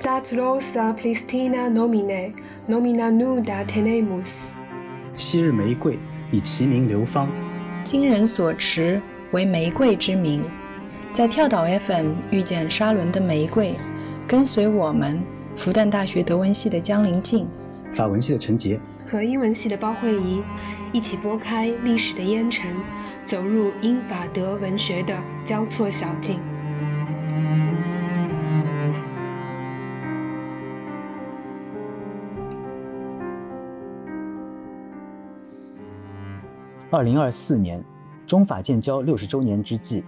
Stat rosa plistina nomine, nomina nuda tenemus。昔日玫瑰以其名流芳，今人所持为玫瑰之名。在跳岛 FM 遇见沙伦的玫瑰，跟随我们复旦大学德文系的江林静、法文系的陈杰和英文系的包慧怡，一起拨开历史的烟尘，走入英法德文学的交错小径。二零二四年，中法建交六十周年之际，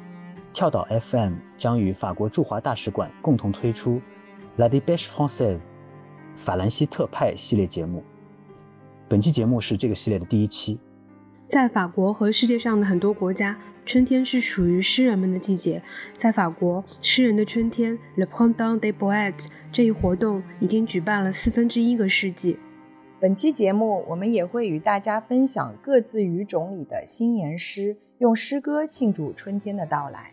跳岛 FM 将与法国驻华大使馆共同推出《La Dépêche Française》法兰西特派系列节目。本期节目是这个系列的第一期。在法国和世界上的很多国家，春天是属于诗人们的季节。在法国，诗人的春天 （Le Printemps des Poètes） 这一活动已经举办了四分之一个世纪。本期节目，我们也会与大家分享各自语种里的新年诗，用诗歌庆祝春天的到来。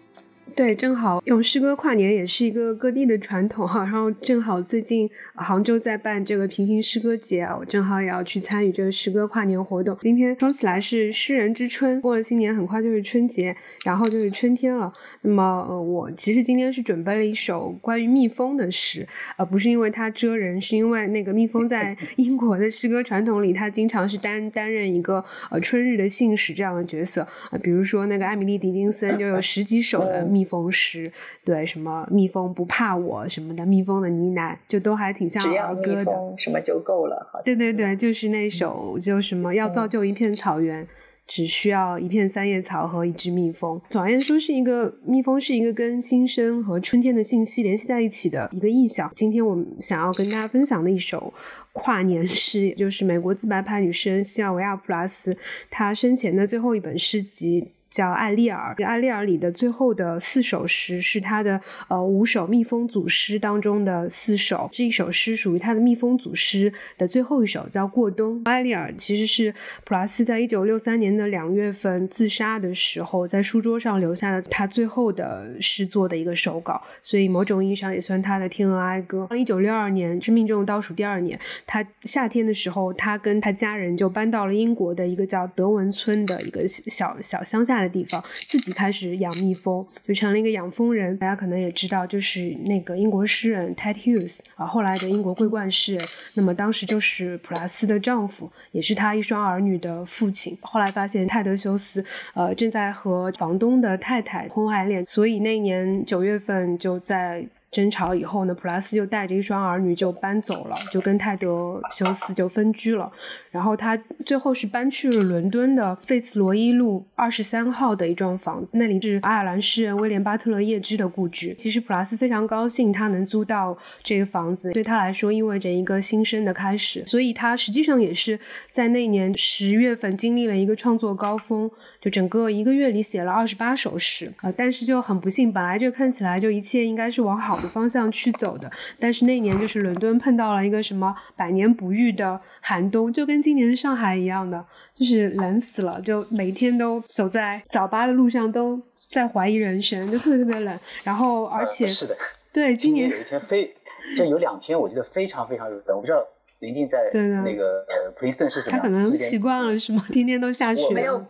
对，正好用诗歌跨年也是一个各地的传统哈。然后正好最近杭州在办这个平行诗歌节啊，我正好也要去参与这个诗歌跨年活动。今天说起来是诗人之春，过了新年很快就是春节，然后就是春天了。那么呃，我其实今天是准备了一首关于蜜蜂的诗，呃，不是因为它蜇人，是因为那个蜜蜂在 英国的诗歌传统里，它经常是担担任一个呃春日的信使这样的角色啊。比如说那个艾米丽·狄金森就有十几首的蜜。蜜蜂诗，对什么蜜蜂不怕我什么的，蜜蜂的呢喃就都还挺像儿歌的，什么就够了。对对对，就是那首，就什么要造就一片草原，只需要一片三叶草和一只蜜蜂。总而言之，是一个蜜蜂是一个跟新生和春天的信息联系在一起的一个意象。今天我们想要跟大家分享的一首跨年诗，也就是美国自白派女诗人西尔维亚·普拉斯她生前的最后一本诗集。叫《艾丽尔》，《艾丽尔》里的最后的四首诗是他的呃五首蜜蜂组诗当中的四首。这一首诗属于他的蜜蜂组诗的最后一首，叫《过冬》。艾丽尔其实是普拉斯在一九六三年的两月份自杀的时候，在书桌上留下的他最后的诗作的一个手稿，所以某种意义上也算他的天鹅哀歌。一九六二年，生命中倒数第二年，他夏天的时候，他跟他家人就搬到了英国的一个叫德文村的一个小小乡下。的地方，自己开始养蜜蜂，就成了一个养蜂人。大家可能也知道，就是那个英国诗人 Ted Hughes 啊，后来的英国桂冠诗人。那么当时就是普拉斯的丈夫，也是他一双儿女的父亲。后来发现泰德修斯呃正在和房东的太太婚外恋，所以那年九月份就在。争吵以后呢，普拉斯就带着一双儿女就搬走了，就跟泰德修斯就分居了。然后他最后是搬去了伦敦的费茨罗伊路二十三号的一幢房子，那里是爱尔兰诗人威廉巴特勒叶芝的故居。其实普拉斯非常高兴他能租到这个房子，对他来说意味着一个新生的开始。所以他实际上也是在那年十月份经历了一个创作高峰，就整个一个月里写了二十八首诗。呃，但是就很不幸，本来就看起来就一切应该是往好。的方向去走的，但是那年就是伦敦碰到了一个什么百年不遇的寒冬，就跟今年上海一样的，就是冷死了，就每天都走在早八的路上都在怀疑人生，就特别特别冷。然后而且是的，对，今年有一天非就有两天，我记得非常非常冷，我不知道临近在那个呃普林斯顿是什么，他可能习惯了是吗？天天都下雪。没有。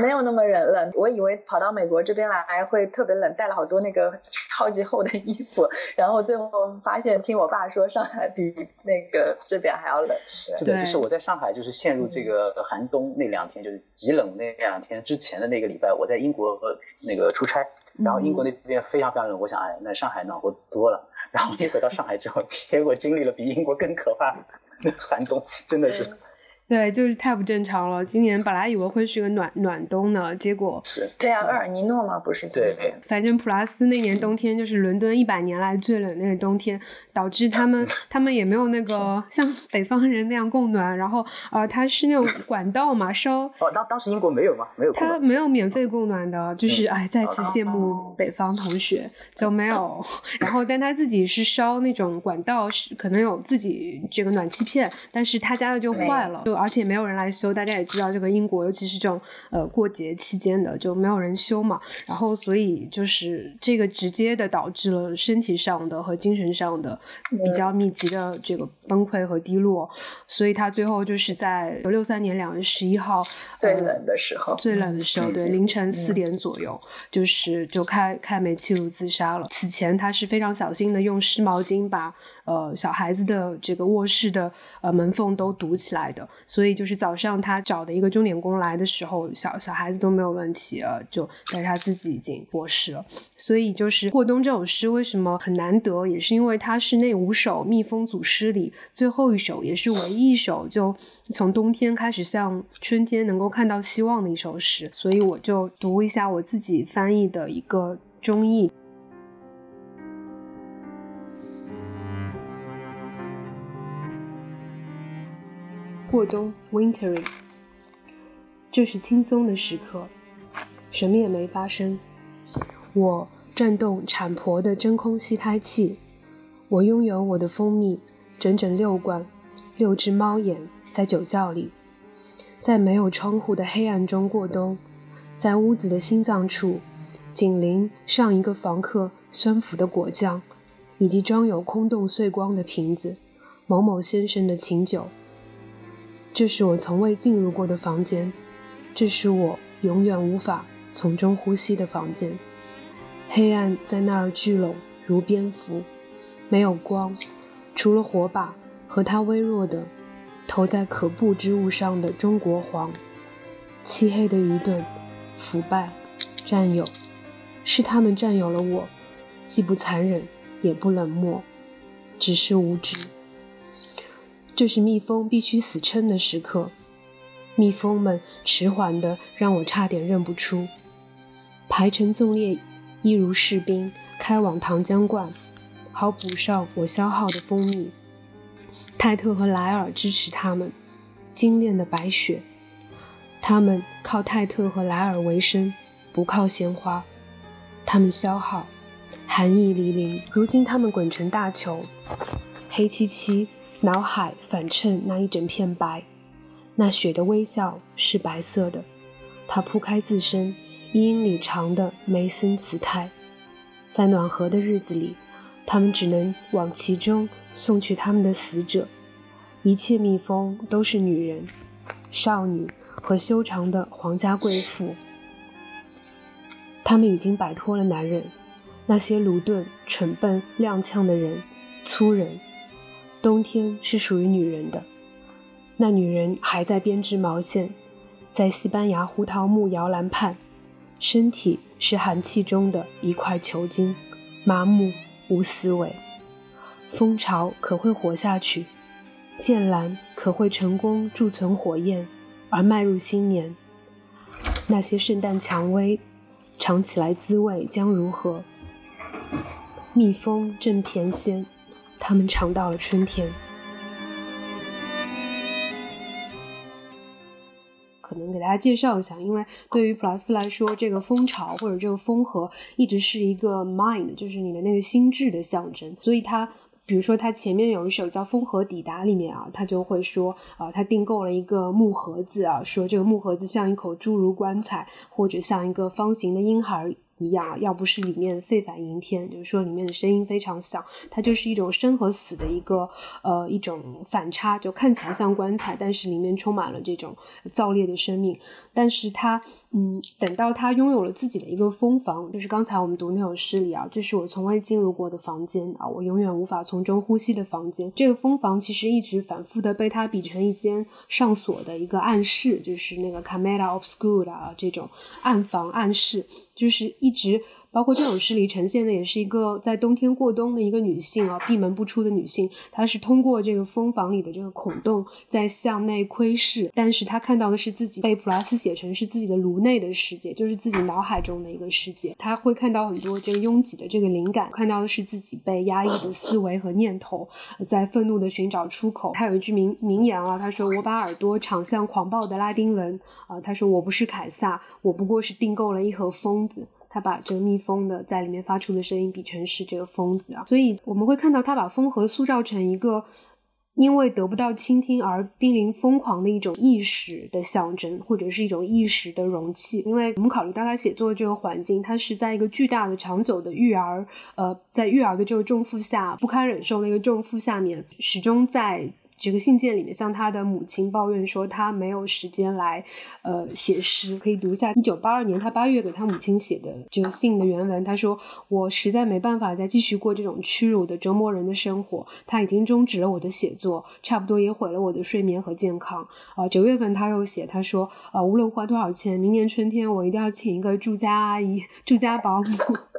没有那么冷冷，我以为跑到美国这边来会特别冷，带了好多那个超级厚的衣服，然后最后发现听我爸说上海比那个这边还要冷。是的，就是我在上海就是陷入这个寒冬那两天，就是极冷那两天之前的那个礼拜，我在英国那个出差，然后英国那边非常非常冷，我想哎，那上海暖和多了。然后一回到上海之后，结果经历了比英国更可怕的寒冬，真的是。对，就是太不正常了。今年本来以为会是个暖暖冬呢，结果是对啊，厄尔尼诺嘛？不是对，反正普拉斯那年冬天就是伦敦一百年来最冷那个冬天，导致他们 他们也没有那个像 北方人那样供暖。然后呃，他是那种 管道嘛，烧哦，当当时英国没有吗？没有，他没有免费供暖的，就是哎，再次羡慕北方同学就没有。然后但他自己是烧那种管道，是可能有自己这个暖气片，但是他家的就坏了。就而且没有人来修，大家也知道这个英国，尤其是这种呃过节期间的就没有人修嘛，然后所以就是这个直接的导致了身体上的和精神上的比较密集的这个崩溃和低落，所以他最后就是在六三年两月十一号最冷的时候，最冷的时候，对凌晨四点左右，就是就开开煤气炉自杀了。此前他是非常小心的用湿毛巾把。呃，小孩子的这个卧室的呃门缝都堵起来的，所以就是早上他找的一个钟点工来的时候，小小孩子都没有问题呃，就但是他自己已经过世了。所以就是过冬这首诗为什么很难得，也是因为它是那五首蜜蜂组诗里最后一首，也是唯一一首就从冬天开始向春天能够看到希望的一首诗。所以我就读一下我自己翻译的一个中译。过冬，wintering。这是轻松的时刻，什么也没发生。我转动产婆的真空吸胎器，我拥有我的蜂蜜，整整六罐，六只猫眼在酒窖里，在没有窗户的黑暗中过冬，在屋子的心脏处，紧邻上一个房客酸腐的果酱，以及装有空洞碎光的瓶子，某某先生的琴酒。这是我从未进入过的房间，这是我永远无法从中呼吸的房间。黑暗在那儿聚拢如蝙蝠，没有光，除了火把和它微弱的投在可怖之物上的中国黄。漆黑的愚钝，腐败，占有，是他们占有了我，既不残忍也不冷漠，只是无知。这是蜜蜂必须死撑的时刻，蜜蜂们迟缓的让我差点认不出，排成纵列，一如士兵开往糖浆罐，好补上我消耗的蜂蜜。泰特和莱尔支持他们，精炼的白雪，他们靠泰特和莱尔为生，不靠鲜花。他们消耗，寒意凛凛。如今他们滚成大球，黑漆漆。脑海反衬那一整片白，那雪的微笑是白色的，它铺开自身一英里长的梅森姿态，在暖和的日子里，他们只能往其中送去他们的死者。一切蜜蜂都是女人、少女和修长的皇家贵妇，他们已经摆脱了男人，那些鲁钝、蠢笨、踉跄的人，粗人。冬天是属于女人的，那女人还在编织毛线，在西班牙胡桃木摇篮畔，身体是寒气中的一块球茎，麻木无思维。蜂巢可会活下去，剑兰可会成功贮存火焰而迈入新年。那些圣诞蔷薇尝起来滋味将如何？蜜蜂正翩跹。他们尝到了春天。可能给大家介绍一下，因为对于普拉斯来说，这个蜂巢或者这个蜂盒一直是一个 mind，就是你的那个心智的象征。所以他，比如说他前面有一首叫《蜂核抵达》里面啊，他就会说啊，他订购了一个木盒子啊，说这个木盒子像一口侏儒棺材，或者像一个方形的婴孩。一样，要不是里面沸反盈天，就是说里面的声音非常响，它就是一种生和死的一个呃一种反差，就看起来像棺材，但是里面充满了这种燥烈的生命。但是它，嗯，等到他拥有了自己的一个蜂房，就是刚才我们读那首诗里啊，这是我从未进入过的房间啊，我永远无法从中呼吸的房间。这个蜂房其实一直反复的被他比成一间上锁的一个暗室，就是那个 camera obscura 啊这种暗房暗室。就是一直，包括这首诗里呈现的，也是一个在冬天过冬的一个女性啊，闭门不出的女性。她是通过这个蜂房里的这个孔洞在向内窥视，但是她看到的是自己被普拉斯写成是自己的颅内的世界，就是自己脑海中的一个世界。她会看到很多这个拥挤的这个灵感，看到的是自己被压抑的思维和念头，在愤怒的寻找出口。他有一句名名言啊，他说：“我把耳朵长向狂暴的拉丁文啊。”他说：“我不是凯撒，我不过是订购了一盒疯。”子，他把这个蜜蜂的在里面发出的声音比成是这个疯子啊，所以我们会看到他把风和塑造成一个因为得不到倾听而濒临疯狂的一种意识的象征，或者是一种意识的容器。因为我们考虑到他写作的这个环境，他是在一个巨大的、长久的育儿，呃，在育儿的这个重负下不堪忍受那个重负下面，始终在。这个信件里面，向他的母亲抱怨说，他没有时间来，呃，写诗。可以读一下一九八二年他八月给他母亲写的这个信的原文。他说：“我实在没办法再继续过这种屈辱的折磨人的生活。他已经终止了我的写作，差不多也毁了我的睡眠和健康。”啊，九月份他又写，他说：“啊，无论花多少钱，明年春天我一定要请一个住家阿姨、住家保姆，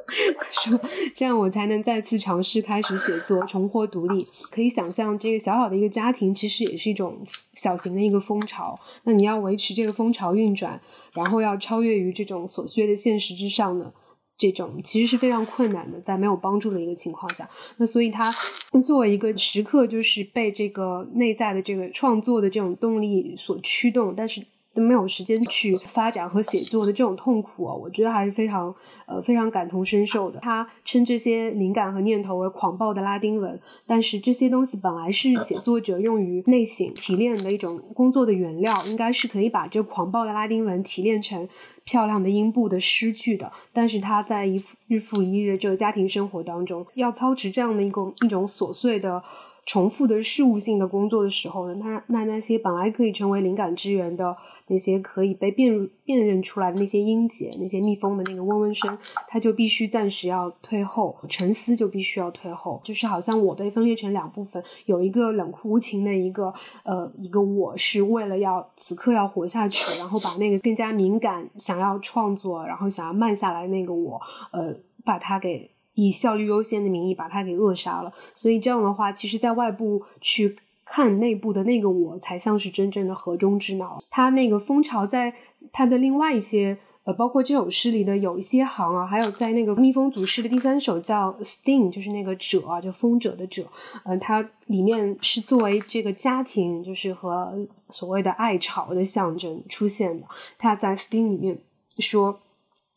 说这样我才能再次尝试开始写作，重获独立。”可以想象，这个小小的一个家。庭其实也是一种小型的一个风潮，那你要维持这个风潮运转，然后要超越于这种琐碎的现实之上呢，这种其实是非常困难的，在没有帮助的一个情况下，那所以他作为一个时刻就是被这个内在的这个创作的这种动力所驱动，但是。都没有时间去发展和写作的这种痛苦啊，我觉得还是非常呃非常感同身受的。他称这些灵感和念头为狂暴的拉丁文，但是这些东西本来是写作者用于内省提炼的一种工作的原料，应该是可以把这狂暴的拉丁文提炼成漂亮的音部的诗句的。但是他在一日复一日这个家庭生活当中，要操持这样的一个一种琐碎的。重复的事务性的工作的时候呢，那那那些本来可以成为灵感之源的那些可以被辨辨认出来的那些音节，那些蜜蜂的那个嗡嗡声，它就必须暂时要退后，沉思就必须要退后，就是好像我被分裂成两部分，有一个冷酷无情的一个呃一个我是为了要此刻要活下去，然后把那个更加敏感想要创作，然后想要慢下来那个我，呃，把它给。以效率优先的名义把它给扼杀了，所以这样的话，其实，在外部去看内部的那个我，才像是真正的河中之脑。他那个蜂巢，在他的另外一些，呃，包括这首诗里的有一些行啊，还有在那个蜜蜂组诗的第三首叫 sting，就是那个者啊，就蜂者的者，嗯，它里面是作为这个家庭，就是和所谓的爱巢的象征出现的。他在 sting 里面说。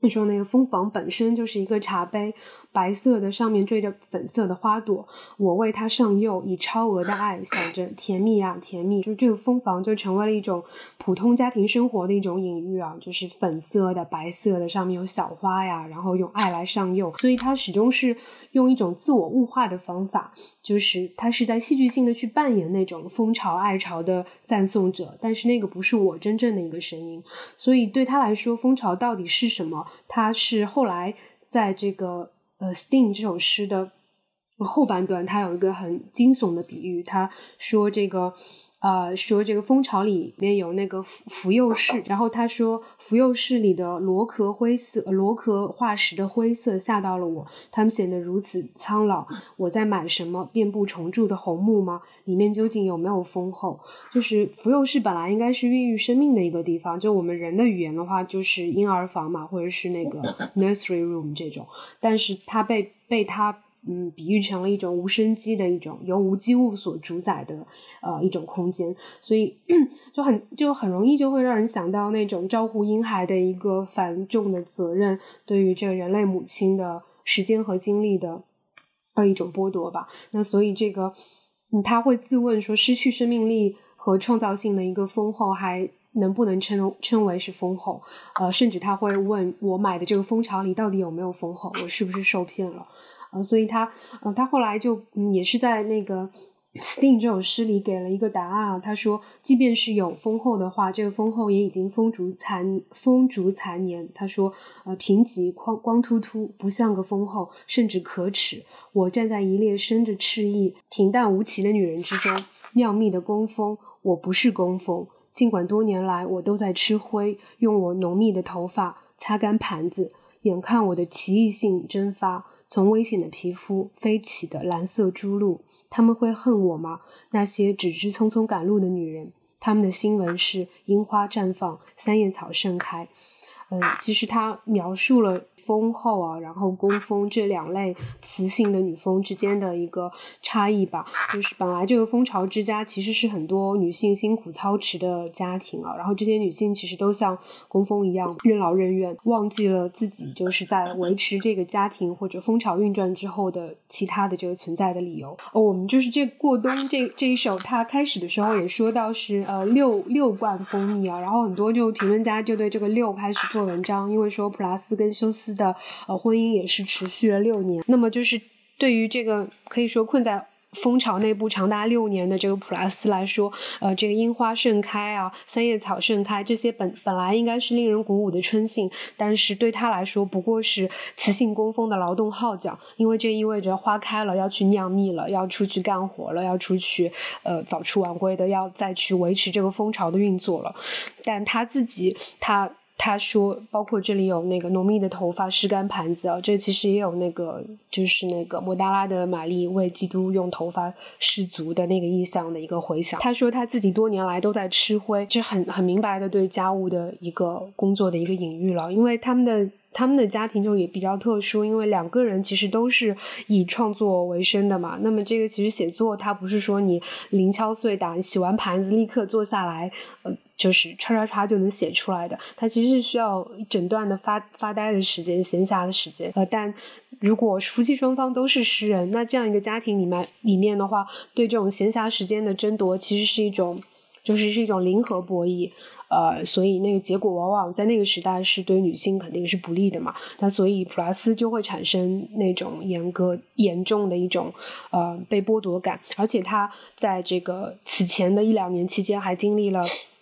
你说那个蜂房本身就是一个茶杯，白色的，上面缀着粉色的花朵。我为它上釉，以超额的爱，想着甜蜜啊，甜蜜。就这个蜂房就成为了一种普通家庭生活的一种隐喻啊，就是粉色的、白色的，上面有小花呀，然后用爱来上釉。所以它始终是用一种自我物化的方法，就是它是在戏剧性的去扮演那种蜂巢爱巢的赞颂者，但是那个不是我真正的一个声音。所以对他来说，蜂巢到底是什么？他是后来在这个呃《Sting》这首诗的后半段，他有一个很惊悚的比喻，他说这个。啊，说这个蜂巢里面有那个腐腐幼室，然后他说腐幼室里的螺壳灰色、螺壳化石的灰色吓到了我，它们显得如此苍老。我在买什么遍布虫蛀的红木吗？里面究竟有没有丰厚？就是腐幼室本来应该是孕育生命的一个地方，就我们人的语言的话，就是婴儿房嘛，或者是那个 nursery room 这种，但是它被被它。嗯，比喻成了一种无生机的一种由无机物所主宰的呃一种空间，所以就很就很容易就会让人想到那种照顾婴孩的一个繁重的责任，对于这个人类母亲的时间和精力的呃一种剥夺吧。那所以这个嗯他会自问说，失去生命力和创造性的一个丰厚还能不能称称为是丰厚？呃，甚至他会问我买的这个蜂巢里到底有没有丰厚？我是不是受骗了？啊，所以他，呃，他后来就，嗯，也是在那个《Sting》这首诗里给了一个答案啊。他说，即便是有丰厚的话，这个丰厚也已经风烛残风烛残年。他说，呃，贫瘠光光秃秃，不像个丰厚，甚至可耻。我站在一列生着翅翼、平淡无奇的女人之中，妙密的工蜂，我不是工蜂。尽管多年来我都在吃灰，用我浓密的头发擦干盘子，眼看我的奇异性蒸发。从危险的皮肤飞起的蓝色珠露，他们会恨我吗？那些只知匆匆赶路的女人，他们的新闻是樱花绽放，三叶草盛开。嗯，其实它描述了。丰后啊，然后工蜂这两类雌性的女蜂之间的一个差异吧，就是本来这个蜂巢之家其实是很多女性辛苦操持的家庭啊，然后这些女性其实都像工蜂一样任劳任怨，忘记了自己就是在维持这个家庭或者蜂巢运转之后的其他的这个存在的理由。哦，我们就是这过冬这这一首，它开始的时候也说到是呃六六罐蜂蜜啊，然后很多就评论家就对这个六开始做文章，因为说普拉斯跟休斯。的呃婚姻也是持续了六年，那么就是对于这个可以说困在蜂巢内部长达六年的这个普拉斯来说，呃，这个樱花盛开啊，三叶草盛开，这些本本来应该是令人鼓舞的春信，但是对他来说不过是雌性工蜂的劳动号角，因为这意味着花开了要去酿蜜了，要出去干活了，要出去呃早出晚归的，要再去维持这个蜂巢的运作了，但他自己他。他说，包括这里有那个浓密的头发、湿干盘子啊，这其实也有那个，就是那个莫达拉的玛丽为基督用头发施足的那个意象的一个回响。他说他自己多年来都在吃灰，这很很明白的对家务的一个工作的一个隐喻了，因为他们的。他们的家庭就也比较特殊，因为两个人其实都是以创作为生的嘛。那么这个其实写作，它不是说你零敲碎打，洗完盘子立刻坐下来，呃，就是唰唰唰就能写出来的。它其实是需要一整段的发发呆的时间、闲暇的时间。呃，但如果夫妻双方都是诗人，那这样一个家庭里面里面的话，对这种闲暇时间的争夺，其实是一种，就是是一种零和博弈。呃，所以那个结果往往在那个时代是对女性肯定是不利的嘛。那所以普拉斯就会产生那种严格严重的一种呃被剥夺感，而且他在这个此前的一两年期间还经历了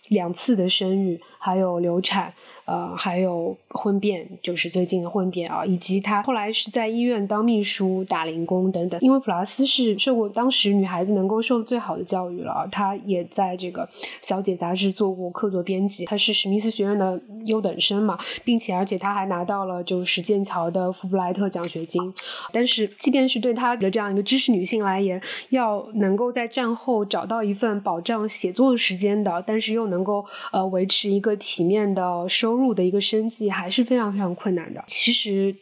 两次的生育，还有流产。呃，还有婚变，就是最近的婚变啊，以及他后来是在医院当秘书、打零工等等。因为普拉斯是受过当时女孩子能够受的最好的教育了，她也在这个《小姐》杂志做过客座编辑，她是史密斯学院的优等生嘛，并且而且她还拿到了就是剑桥的福布莱特奖学金。但是，即便是对她的这样一个知识女性来言，要能够在战后找到一份保障写作时间的，但是又能够呃维持一个体面的收入入。的一个生计还是非常非常困难的。其实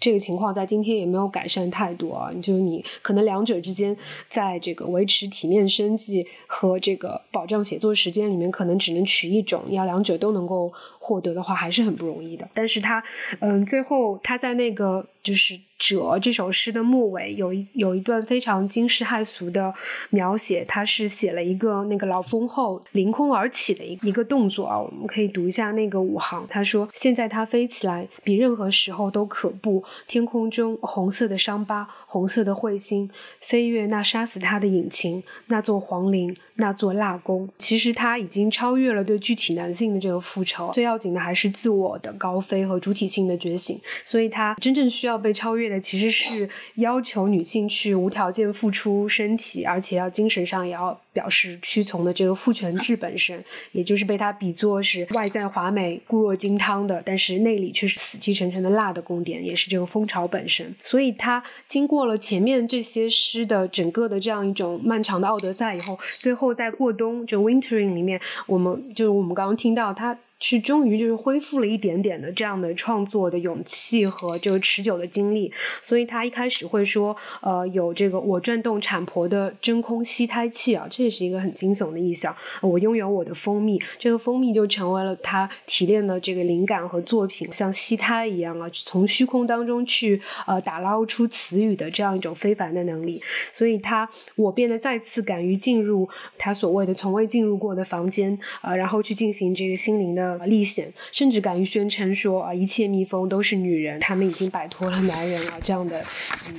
这个情况在今天也没有改善太多啊，就是你可能两者之间，在这个维持体面生计和这个保障写作时间里面，可能只能取一种，要两者都能够。获得的话还是很不容易的，但是他，嗯，最后他在那个就是《折》这首诗的末尾有一有一段非常惊世骇俗的描写，他是写了一个那个老蜂后凌空而起的一一个动作啊，我们可以读一下那个五行。他说：“现在它飞起来比任何时候都可怖，天空中红色的伤疤，红色的彗星飞越那杀死它的引擎，那座皇陵，那做蜡宫。其实他已经超越了对具体男性的这个复仇，最要。”紧的还是自我的高飞和主体性的觉醒，所以他真正需要被超越的，其实是要求女性去无条件付出身体，而且要精神上也要表示屈从的这个父权制本身，也就是被他比作是外在华美、固若金汤的，但是内里却是死气沉沉的蜡的宫殿，也是这个蜂巢本身。所以他经过了前面这些诗的整个的这样一种漫长的奥德赛以后，最后在过冬就 wintering 里面，我们就是我们刚刚听到他。是终于就是恢复了一点点的这样的创作的勇气和这个持久的精力，所以他一开始会说，呃，有这个我转动产婆的真空吸胎器啊，这也是一个很惊悚的意象。我拥有我的蜂蜜，这个蜂蜜就成为了他提炼的这个灵感和作品，像吸胎一样啊，从虚空当中去呃打捞出词语的这样一种非凡的能力。所以他我变得再次敢于进入他所谓的从未进入过的房间啊，然后去进行这个心灵的。历险，甚至敢于宣称说啊，一切蜜蜂都是女人，她们已经摆脱了男人了。这样的，嗯，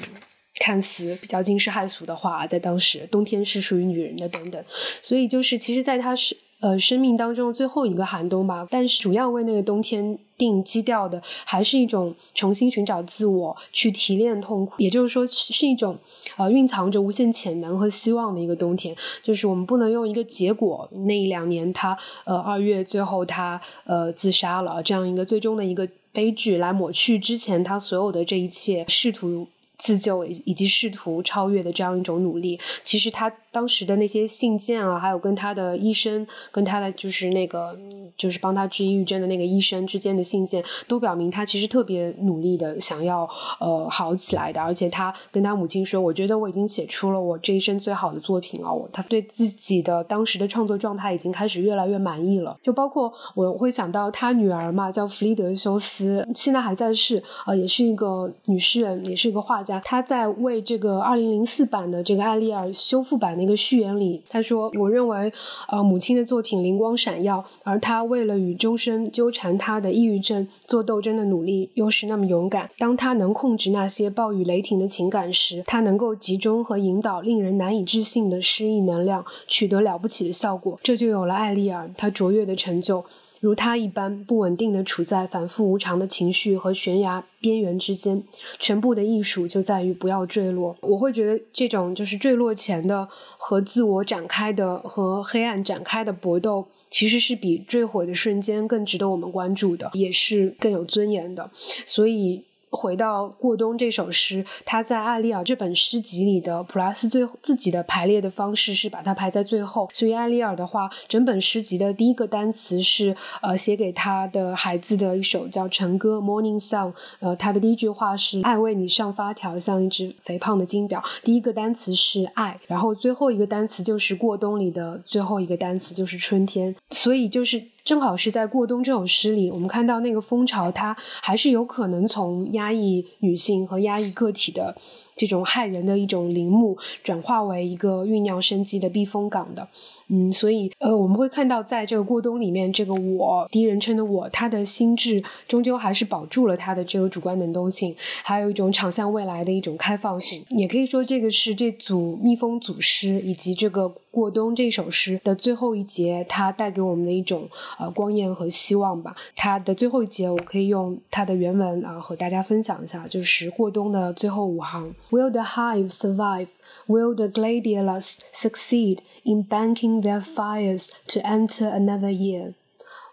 看似比较惊世骇俗的话，在当时，冬天是属于女人的等等。所以就是，其实，在他是。呃，生命当中最后一个寒冬吧，但是主要为那个冬天定基调的，还是一种重新寻找自我，去提炼痛苦，也就是说，是一种呃蕴藏着无限潜能和希望的一个冬天。就是我们不能用一个结果，那一两年他呃二月最后他呃自杀了这样一个最终的一个悲剧来抹去之前他所有的这一切试图自救以及试图超越的这样一种努力。其实他。当时的那些信件啊，还有跟他的医生，跟他的就是那个就是帮他治抑郁症的那个医生之间的信件，都表明他其实特别努力的想要呃好起来的，而且他跟他母亲说，我觉得我已经写出了我这一生最好的作品了，他对自己的当时的创作状态已经开始越来越满意了，就包括我会想到他女儿嘛，叫弗里德修斯，现在还在世，呃，也是一个女诗人，也是一个画家，她在为这个二零零四版的这个艾丽尔修复版的的序言里，他说，我认为呃母亲的作品灵光闪耀，而他为了与终身纠缠他的抑郁症做斗争的努力又是那么勇敢，当他能控制那些暴雨雷霆的情感时，他能够集中和引导令人难以置信的诗意能量，取得了不起的效果，这就有了艾丽尔她卓越的成就。如他一般不稳定的处在反复无常的情绪和悬崖边缘之间，全部的艺术就在于不要坠落。我会觉得这种就是坠落前的和自我展开的和黑暗展开的搏斗，其实是比坠毁的瞬间更值得我们关注的，也是更有尊严的。所以。回到过冬这首诗，他在艾丽尔这本诗集里的普拉斯最自己的排列的方式是把它排在最后。所以艾丽尔的话，整本诗集的第一个单词是呃写给他的孩子的一首叫晨歌 （Morning Song）。呃，他的第一句话是“爱为你上发条，像一只肥胖的金表”。第一个单词是爱，然后最后一个单词就是过冬里的最后一个单词就是春天。所以就是。正好是在过冬这首诗里，我们看到那个蜂巢，它还是有可能从压抑女性和压抑个体的这种害人的一种陵墓，转化为一个酝酿生机的避风港的。嗯，所以呃，我们会看到，在这个过冬里面，这个我第一人称的我，他的心智终究还是保住了他的这个主观能动性，还有一种敞向未来的一种开放性。也可以说，这个是这组蜜蜂组诗以及这个过冬这首诗的最后一节，它带给我们的一种呃光焰和希望吧。它的最后一节，我可以用它的原文啊和大家分享一下，就是过冬的最后五行 ：Will the hive survive? Will the gladiolus succeed in banking their fires to enter another year?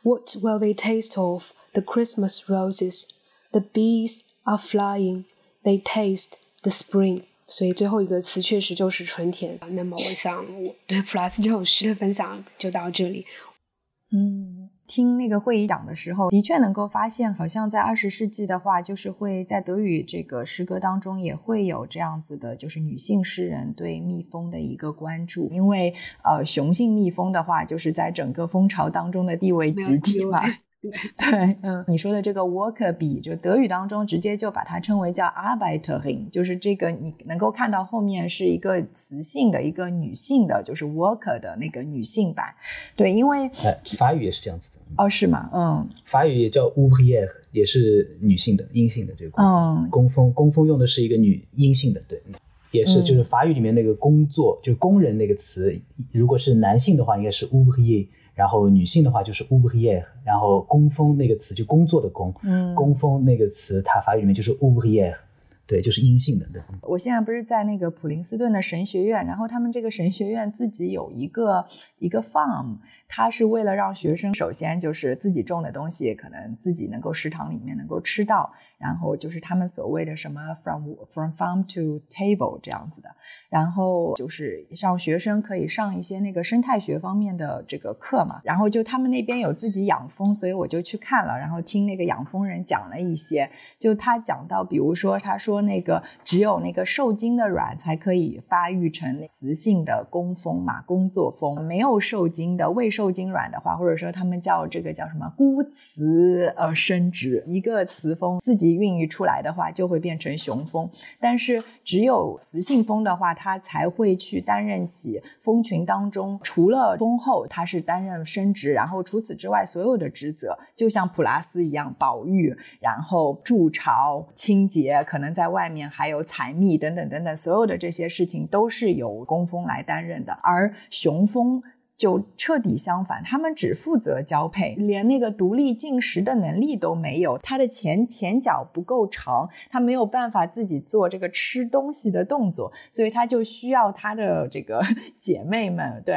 What will they taste of the Christmas roses? The bees are flying, they taste the spring. 所以最后一个词确实就是春天。那么，我想我对普拉斯这首诗的分享就到这里。嗯。 听那个会议讲的时候，的确能够发现，好像在二十世纪的话，就是会在德语这个诗歌当中也会有这样子的，就是女性诗人对蜜蜂的一个关注。因为呃，雄性蜜蜂的话，就是在整个蜂巢当中的地位极低嘛。对，嗯，你说的这个 worker bee，就德语当中直接就把它称为叫 Arbeiterin，就是这个你能够看到后面是一个雌性的一个女性的，就是 worker 的那个女性版。对，因为法语也是这样子的。哦，是吗？嗯，法语也叫 ouvrière，也是女性的阴性的这个。嗯，工蜂，工蜂用的是一个女阴性的，对，也是就是法语里面那个工作，就工人那个词，如果是男性的话，应该是 ouvrier。然后女性的话就是 ouvrière，然后工蜂那个词就工作的工，嗯，工蜂那个词它法语里面就是 ouvrière，对，就是阴性的。对，我现在不是在那个普林斯顿的神学院，然后他们这个神学院自己有一个一个 farm，它是为了让学生首先就是自己种的东西可能自己能够食堂里面能够吃到。然后就是他们所谓的什么 from from farm to table 这样子的，然后就是让学生可以上一些那个生态学方面的这个课嘛。然后就他们那边有自己养蜂，所以我就去看了，然后听那个养蜂人讲了一些。就他讲到，比如说他说那个只有那个受精的卵才可以发育成雌性的工蜂嘛，工作蜂。没有受精的未受精卵的话，或者说他们叫这个叫什么孤雌呃生殖，一个雌蜂自己。孕育出来的话，就会变成雄蜂。但是只有雌性蜂的话，它才会去担任起蜂群当中除了蜂后，它是担任生殖，然后除此之外所有的职责，就像普拉斯一样，保育，然后筑巢、清洁，可能在外面还有采蜜等等等等，所有的这些事情都是由工蜂来担任的，而雄蜂。就彻底相反，他们只负责交配，连那个独立进食的能力都没有。它的前前脚不够长，它没有办法自己做这个吃东西的动作，所以它就需要它的这个 姐妹们对，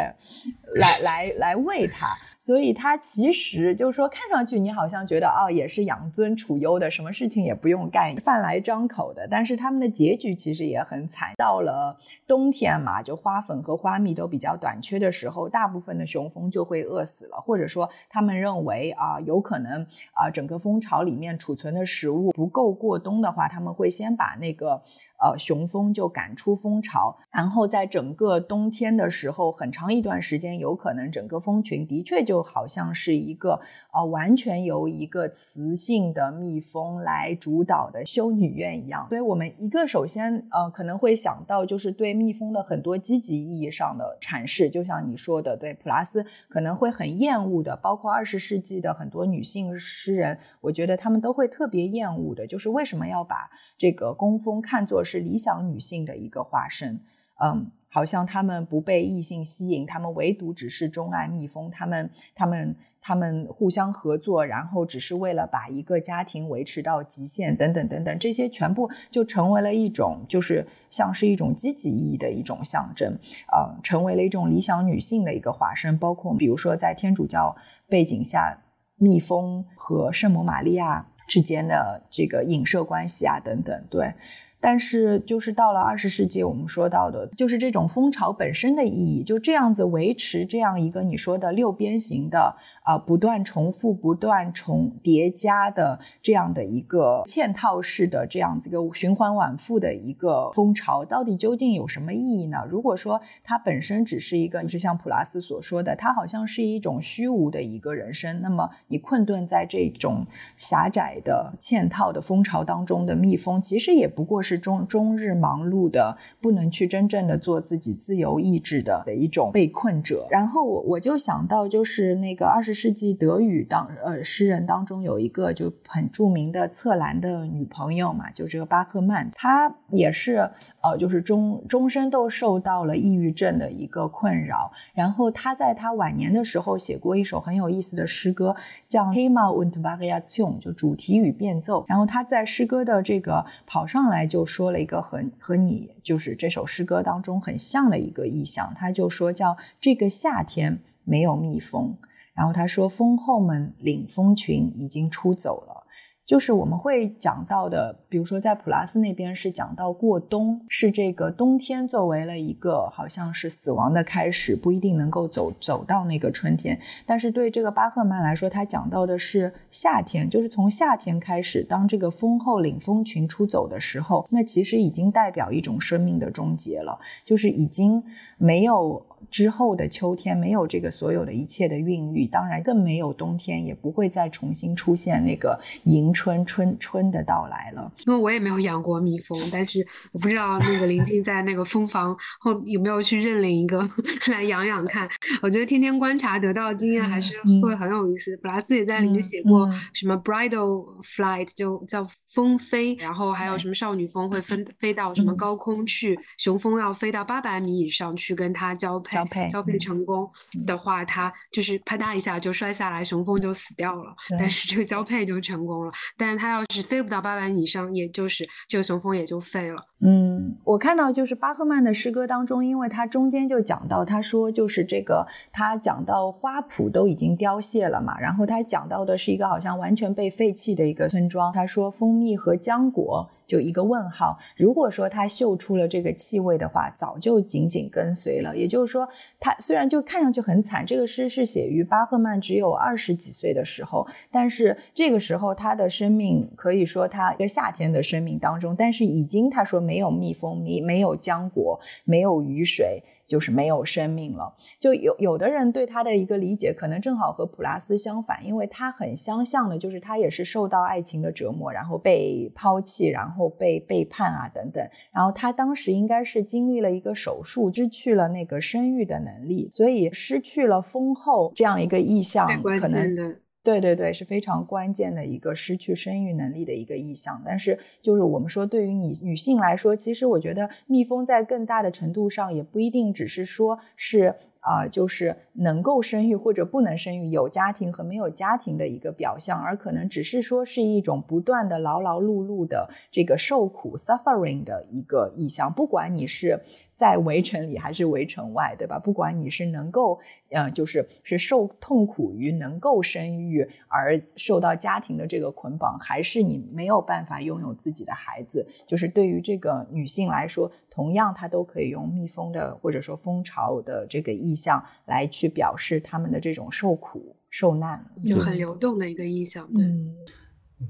来来来喂它。所以它其实就是说，看上去你好像觉得哦，也是养尊处优的，什么事情也不用干，饭来张口的。但是他们的结局其实也很惨。到了冬天嘛，就花粉和花蜜都比较短缺的时候，大部分的雄蜂就会饿死了，或者说他们认为啊，有可能啊，整个蜂巢里面储存的食物不够过冬的话，他们会先把那个。呃，雄蜂就赶出蜂巢，然后在整个冬天的时候，很长一段时间，有可能整个蜂群的确就好像是一个呃，完全由一个雌性的蜜蜂来主导的修女院一样。所以，我们一个首先呃，可能会想到就是对蜜蜂的很多积极意义上的阐释，就像你说的，对普拉斯可能会很厌恶的，包括二十世纪的很多女性诗人，我觉得他们都会特别厌恶的，就是为什么要把这个工蜂看作是理想女性的一个化身，嗯，好像她们不被异性吸引，她们唯独只是钟爱蜜蜂，她们、她们、她们互相合作，然后只是为了把一个家庭维持到极限，等等等等，这些全部就成为了一种，就是像是一种积极意义的一种象征，呃，成为了一种理想女性的一个化身。包括比如说在天主教背景下，蜜蜂和圣母玛利亚之间的这个影射关系啊，等等，对。但是，就是到了二十世纪，我们说到的，就是这种蜂巢本身的意义，就这样子维持这样一个你说的六边形的啊，不断重复、不断重叠加的这样的一个嵌套式的这样子一个循环往复的一个蜂巢，到底究竟有什么意义呢？如果说它本身只是一个，就是像普拉斯所说的，它好像是一种虚无的一个人生，那么你困顿在这种狭窄的嵌套的蜂巢当中的蜜蜂，其实也不过是。是终终日忙碌的，不能去真正的做自己自由意志的的一种被困者。然后我我就想到，就是那个二十世纪德语当呃诗人当中有一个就很著名的策兰的女朋友嘛，就这个巴克曼，她也是。呃，就是终终身都受到了抑郁症的一个困扰。然后他在他晚年的时候写过一首很有意思的诗歌，叫《Thema und Variation》，就主题与变奏。然后他在诗歌的这个跑上来就就说了一个很和你就是这首诗歌当中很像的一个意象，他就说叫这个夏天没有蜜蜂。然后他说蜂后们领蜂群已经出走了。就是我们会讲到的，比如说在普拉斯那边是讲到过冬，是这个冬天作为了一个好像是死亡的开始，不一定能够走走到那个春天。但是对这个巴赫曼来说，他讲到的是夏天，就是从夏天开始，当这个风后领风群出走的时候，那其实已经代表一种生命的终结了，就是已经没有。之后的秋天没有这个所有的一切的孕育，当然更没有冬天，也不会再重新出现那个迎春春春的到来了。因为我也没有养过蜜蜂，但是我不知道那个林静在那个蜂房后有没有去认领一个 来养养看。我觉得天天观察得到的经验还是会很有意思。普拉斯也在里面写过什么 bridal flight，就叫蜂飞，然后还有什么少女蜂会分飞到什么高空去，雄蜂要飞到八百米以上去跟它交配。交配交配成功的话，它就是啪嗒一下就摔下来，雄蜂就死掉了。但是这个交配就成功了。但是它要是飞不到八百米以上，也就是这个雄蜂也就废了。嗯，我看到就是巴赫曼的诗歌当中，因为他中间就讲到，他说就是这个，他讲到花圃都已经凋谢了嘛，然后他讲到的是一个好像完全被废弃的一个村庄。他说蜂蜜和浆果。就一个问号。如果说他嗅出了这个气味的话，早就紧紧跟随了。也就是说，他虽然就看上去很惨，这个诗是写于巴赫曼只有二十几岁的时候，但是这个时候他的生命可以说他一个夏天的生命当中，但是已经他说没有蜜蜂，没没有浆果，没有雨水。就是没有生命了。就有有的人对他的一个理解，可能正好和普拉斯相反，因为他很相像的，就是他也是受到爱情的折磨，然后被抛弃，然后被背叛啊等等。然后他当时应该是经历了一个手术，失去了那个生育的能力，所以失去了丰厚这样一个意向，可能。对对对，是非常关键的一个失去生育能力的一个意向。但是，就是我们说，对于女女性来说，其实我觉得蜜蜂在更大的程度上也不一定只是说是。啊，就是能够生育或者不能生育，有家庭和没有家庭的一个表象，而可能只是说是一种不断的劳劳碌碌的这个受苦 suffering 的一个意象。不管你是在围城里还是围城外，对吧？不管你是能够，嗯，就是是受痛苦于能够生育而受到家庭的这个捆绑，还是你没有办法拥有自己的孩子，就是对于这个女性来说，同样她都可以用蜜蜂的或者说蜂巢的这个意象来去表示他们的这种受苦受难，就很流动的一个意象，对。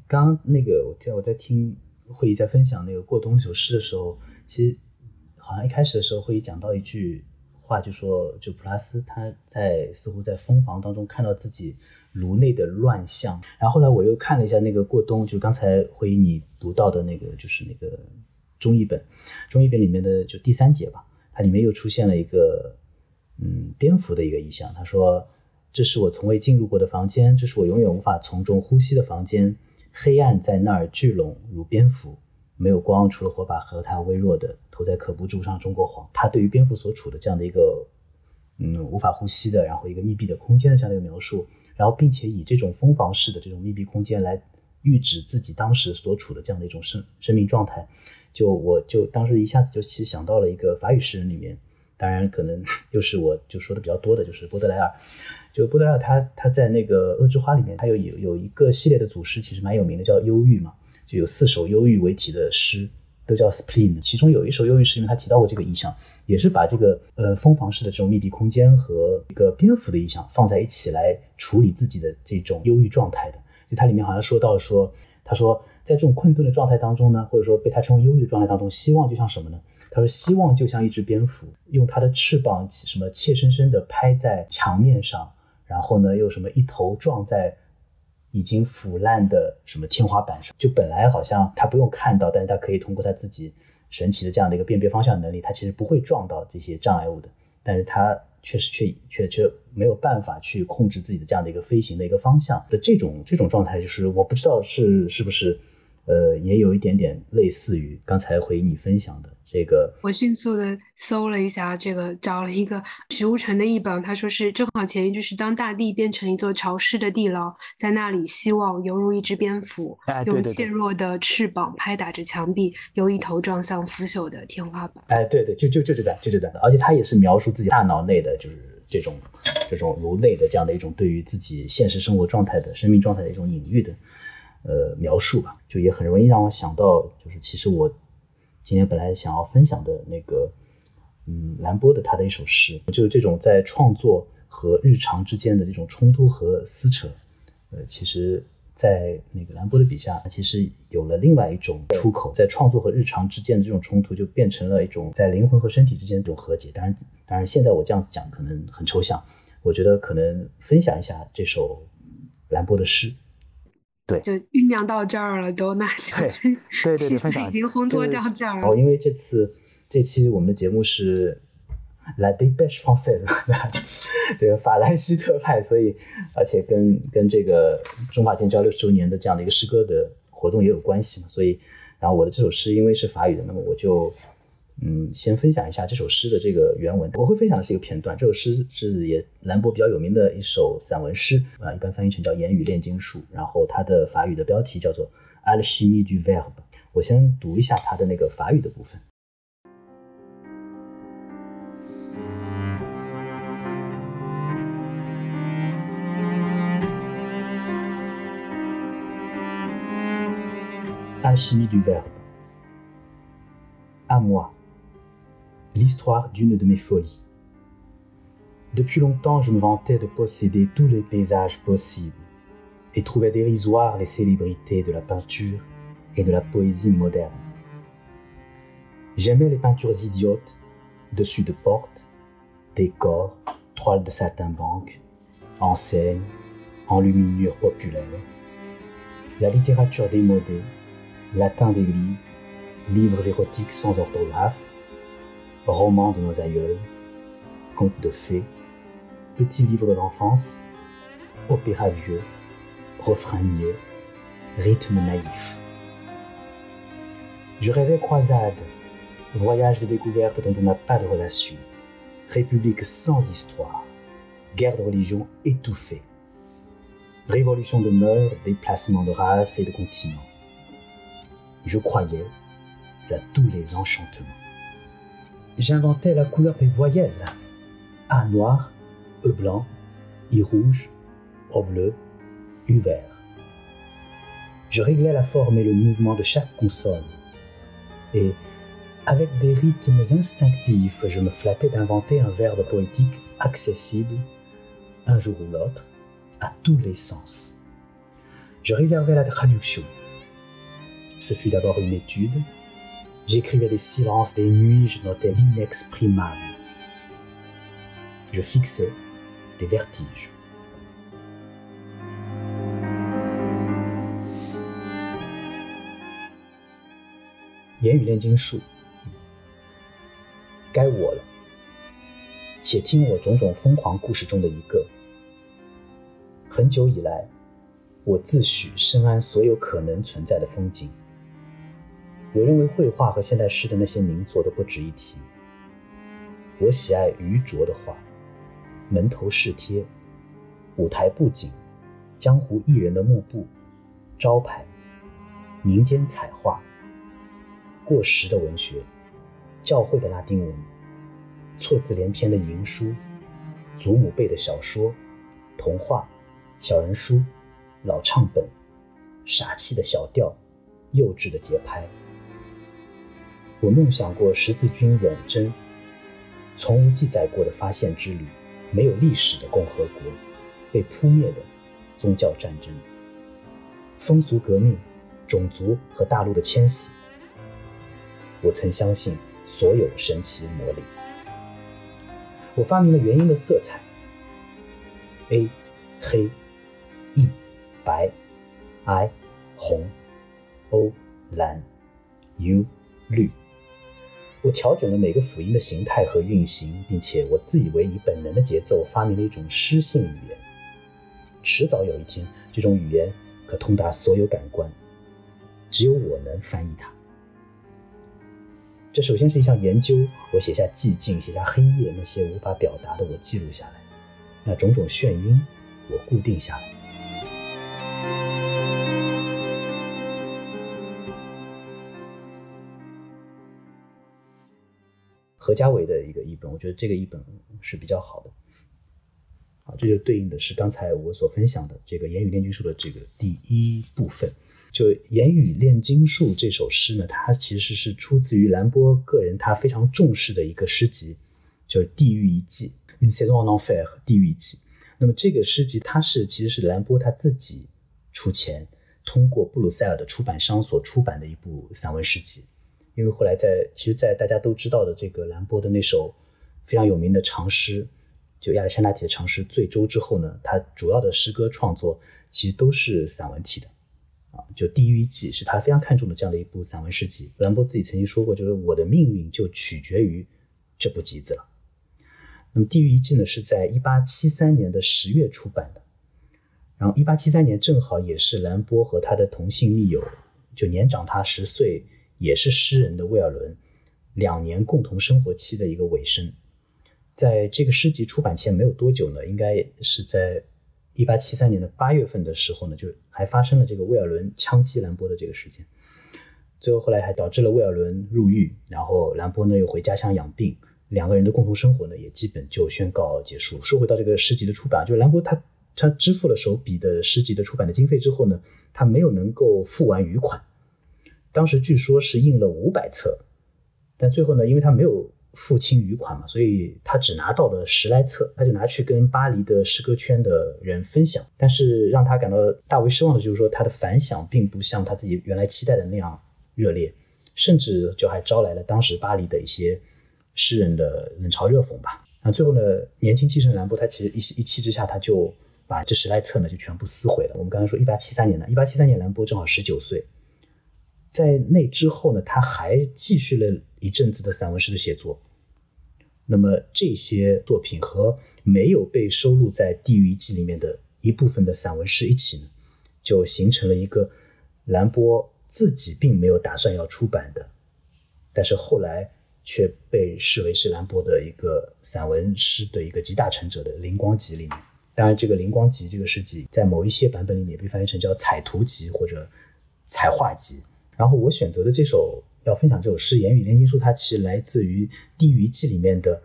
刚刚那个，我在我在听会议在分享那个过冬那首诗的时候，其实好像一开始的时候会讲到一句话，就说就普拉斯他在似乎在蜂房当中看到自己颅内的乱象，然后后来我又看了一下那个过冬，就刚才会议你读到的那个就是那个中译本，中译本里面的就第三节吧，它里面又出现了一个嗯蝙蝠的一个意象，他说这是我从未进入过的房间，这是我永远无法从中呼吸的房间。黑暗在那儿聚拢如蝙蝠，没有光，除了火把和它微弱的投在可不物上中国黄。他对于蝙蝠所处的这样的一个，嗯，无法呼吸的，然后一个密闭的空间的这样的一个描述，然后并且以这种蜂房式的这种密闭空间来喻指自己当时所处的这样的一种生生命状态，就我就当时一下子就其实想到了一个法语诗人里面，当然可能 又是我就说的比较多的，就是波德莱尔。就波德莱尔他他在那个《恶之花》里面，他有有有一个系列的组诗，其实蛮有名的，叫《忧郁》嘛，就有四首忧郁为题的诗，都叫 Spleen。其中有一首忧郁诗里面，他提到过这个意象，也是把这个呃蜂房式的这种密闭空间和一个蝙蝠的意象放在一起来处理自己的这种忧郁状态的。就它里面好像说到说，他说在这种困顿的状态当中呢，或者说被他称为忧郁的状态当中，希望就像什么呢？他说希望就像一只蝙蝠，用它的翅膀什么怯生生地拍在墙面上。然后呢，又什么一头撞在已经腐烂的什么天花板上？就本来好像他不用看到，但是他可以通过他自己神奇的这样的一个辨别方向能力，他其实不会撞到这些障碍物的。但是他确实却却却没有办法去控制自己的这样的一个飞行的一个方向的这种这种状态，就是我不知道是是不是呃，也有一点点类似于刚才回你分享的。这个我迅速的搜了一下，这个找了一个徐无成的译本，他说是正好前一句是当大地变成一座潮湿的地牢，在那里希望犹如一只蝙蝠，用怯弱的翅膀拍打着墙壁，又一头撞向腐朽的天花板。哎，对对，就就就这段，就这段的，而且他也是描述自己大脑内的，就是这种这种颅内的这样的一种对于自己现实生活状态的生命状态的一种隐喻的呃描述吧，就也很容易让我想到，就是其实我。今天本来想要分享的那个，嗯，兰波的他的一首诗，就是这种在创作和日常之间的这种冲突和撕扯，呃，其实，在那个兰波的笔下，其实有了另外一种出口，在创作和日常之间的这种冲突，就变成了一种在灵魂和身体之间的这种和解。当然，当然，现在我这样子讲可能很抽象，我觉得可能分享一下这首兰波的诗。对，就酝酿到这儿了，都那 就对对对，分享已经烘托到这儿了。哦，因为这次这期我们的节目是 La Dépêche Française，这个法兰西特派，所以而且跟跟这个中法建交六十周年的这样的一个诗歌的活动也有关系嘛，所以然后我的这首诗因为是法语的，那么我就。嗯，先分享一下这首诗的这个原文。我会分享的是一个片段。这首诗是也兰博比较有名的一首散文诗啊，一般翻译成叫《言语炼金术》。然后它的法语的标题叫做《Alchimie du Verbe》。我先读一下它的那个法语的部分。Alchimie du Verbe. À moi. L'histoire d'une de mes folies. Depuis longtemps, je me vantais de posséder tous les paysages possibles et trouvais dérisoires les célébrités de la peinture et de la poésie moderne. J'aimais les peintures idiotes, dessus de portes, décors, toiles de satin banque, enseignes, enluminures populaires, la littérature démodée, latin d'église, livres érotiques sans orthographe, romans de nos aïeuls, contes de fées, petits livres de l'enfance, opéra vieux, refrain niais, rythme naïf. Je rêvais croisade, voyage de découverte dont on n'a pas de relation, république sans histoire, guerre de religion étouffée, révolution de mœurs, déplacement de races et de continents. Je croyais à tous les enchantements. J'inventais la couleur des voyelles. A noir, E blanc, I rouge, O bleu, U vert. Je réglais la forme et le mouvement de chaque consonne. Et, avec des rythmes instinctifs, je me flattais d'inventer un verbe poétique accessible, un jour ou l'autre, à tous les sens. Je réservais la traduction. Ce fut d'abord une étude. J'écrivais des silences, des nuits, je notais l'inexprimable. Je fixais des vertiges. 言语炼金术，该我了。且听我种种疯狂故事中的一个。很久以来，我自诩深谙所有可能存在的风景。我认为绘画和现代诗的那些名作都不值一提。我喜爱愚拙的画，门头饰贴、舞台布景、江湖艺人的幕布、招牌、民间彩画。过时的文学，教会的拉丁文，错字连篇的淫书，祖母辈的小说、童话、小人书、老唱本，傻气的小调，幼稚的节拍。我梦想过十字军远征，从无记载过的发现之旅，没有历史的共和国，被扑灭的宗教战争，风俗革命，种族和大陆的迁徙。我曾相信所有神奇魔力。我发明了元音的色彩：A 黑，E 白，I 红，O 蓝，U 绿。我调整了每个辅音的形态和运行，并且我自以为以本能的节奏发明了一种诗性语言。迟早有一天，这种语言可通达所有感官，只有我能翻译它。这首先是一项研究，我写下寂静，写下黑夜，那些无法表达的我记录下来，那种种眩晕我固定下来。何家伟的一个译本，我觉得这个译本是比较好的。好，这就对应的是刚才我所分享的这个言语炼金术的这个第一部分。就《言语炼金术》这首诗呢，它其实是出自于兰波个人他非常重视的一个诗集，就是《地狱遗迹》（Une saison en enfer）。地狱遗迹。那么这个诗集，它是其实是兰波他自己出钱，通过布鲁塞尔的出版商所出版的一部散文诗集。因为后来在其实，在大家都知道的这个兰波的那首非常有名的长诗，就亚历山大体的长诗《醉舟》之后呢，他主要的诗歌创作其实都是散文体的。就《地狱记》是他非常看重的这样的一部散文诗集。兰波自己曾经说过，就是我的命运就取决于这部集子了。那么《地狱记》呢，是在一八七三年的十月出版的。然后一八七三年正好也是兰波和他的同性密友，就年长他十岁，也是诗人的魏尔伦两年共同生活期的一个尾声。在这个诗集出版前没有多久呢，应该是在。一八七三年的八月份的时候呢，就还发生了这个威尔伦枪击兰波的这个事件，最后后来还导致了威尔伦入狱，然后兰波呢又回家乡养病，两个人的共同生活呢也基本就宣告结束。说回到这个诗集的出版，就是兰波他他支付了首笔的诗集的出版的经费之后呢，他没有能够付完余款，当时据说是印了五百册，但最后呢，因为他没有。付清余款嘛，所以他只拿到了十来册，他就拿去跟巴黎的诗歌圈的人分享。但是让他感到大为失望的就是说，他的反响并不像他自己原来期待的那样热烈，甚至就还招来了当时巴黎的一些诗人的冷嘲热讽吧。那最后呢，年轻气盛的兰波他其实一气一气之下，他就把这十来册呢就全部撕毁了。我们刚才说一八七三年呢，一八七三年兰波正好十九岁，在那之后呢，他还继续了一阵子的散文诗的写作。那么这些作品和没有被收录在《地狱记》里面的一部分的散文诗一起呢，就形成了一个兰波自己并没有打算要出版的，但是后来却被视为是兰波的一个散文诗的一个集大成者的《灵光集》里面。当然，这个《灵光集》这个诗集在某一些版本里面也被翻译成叫《彩图集》或者《彩画集》。然后我选择的这首要分享这首诗《言语炼金术》，它其实来自于《地狱记》里面的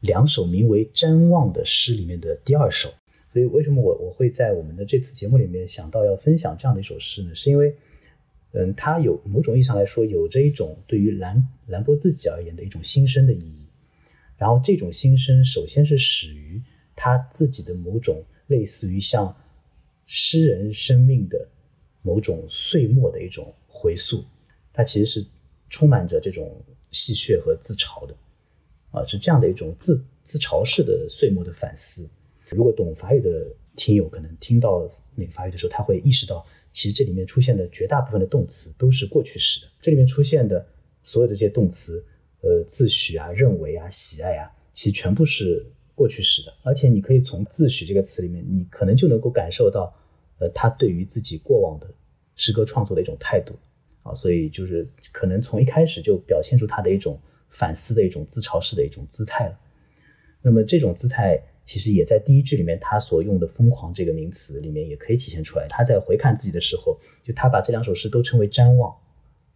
两首名为《瞻望》的诗里面的第二首。所以，为什么我我会在我们的这次节目里面想到要分享这样的一首诗呢？是因为，嗯，它有某种意义上来说，有着一种对于兰兰波自己而言的一种新生的意义。然后，这种新生首先是始于他自己的某种类似于像诗人生命的某种岁末的一种回溯，它其实是充满着这种戏谑和自嘲的，啊，是这样的一种自自嘲式的岁末的反思。如果懂法语的听友，可能听到那个法语的时候，他会意识到，其实这里面出现的绝大部分的动词都是过去式的。这里面出现的所有的这些动词，呃，自诩啊、认为啊、喜爱啊，其实全部是过去式的。而且你可以从“自诩”这个词里面，你可能就能够感受到，他对于自己过往的诗歌创作的一种态度啊。所以就是可能从一开始就表现出他的一种反思的一种自嘲式的一种姿态了。那么这种姿态。其实也在第一句里面，他所用的“疯狂”这个名词里面也可以体现出来。他在回看自己的时候，就他把这两首诗都称为“瞻望”，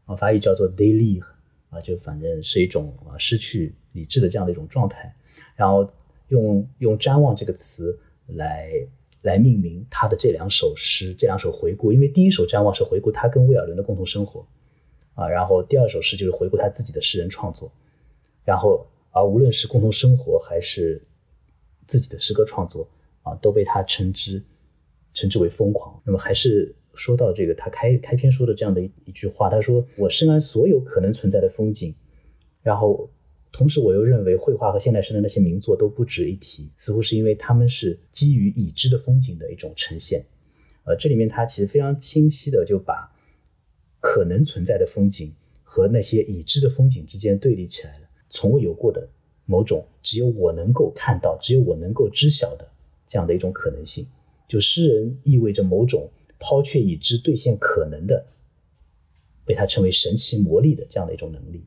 啊，法语叫做 “daily”，啊，就反正是一种啊失去理智的这样的一种状态。然后用用“瞻望”这个词来来命名他的这两首诗，这两首回顾。因为第一首“瞻望”是回顾他跟威尔伦的共同生活，啊，然后第二首诗就是回顾他自己的诗人创作。然后而无论是共同生活还是自己的诗歌创作啊，都被他称之称之为疯狂。那么还是说到这个，他开开篇说的这样的一一句话，他说：“我深谙所有可能存在的风景，然后同时我又认为绘画和现代诗的那些名作都不值一提，似乎是因为他们是基于已知的风景的一种呈现。”呃，这里面他其实非常清晰的就把可能存在的风景和那些已知的风景之间对立起来了，从未有过的。某种只有我能够看到，只有我能够知晓的这样的一种可能性，就诗人意味着某种抛却已知兑现可能的，被他称为神奇魔力的这样的一种能力。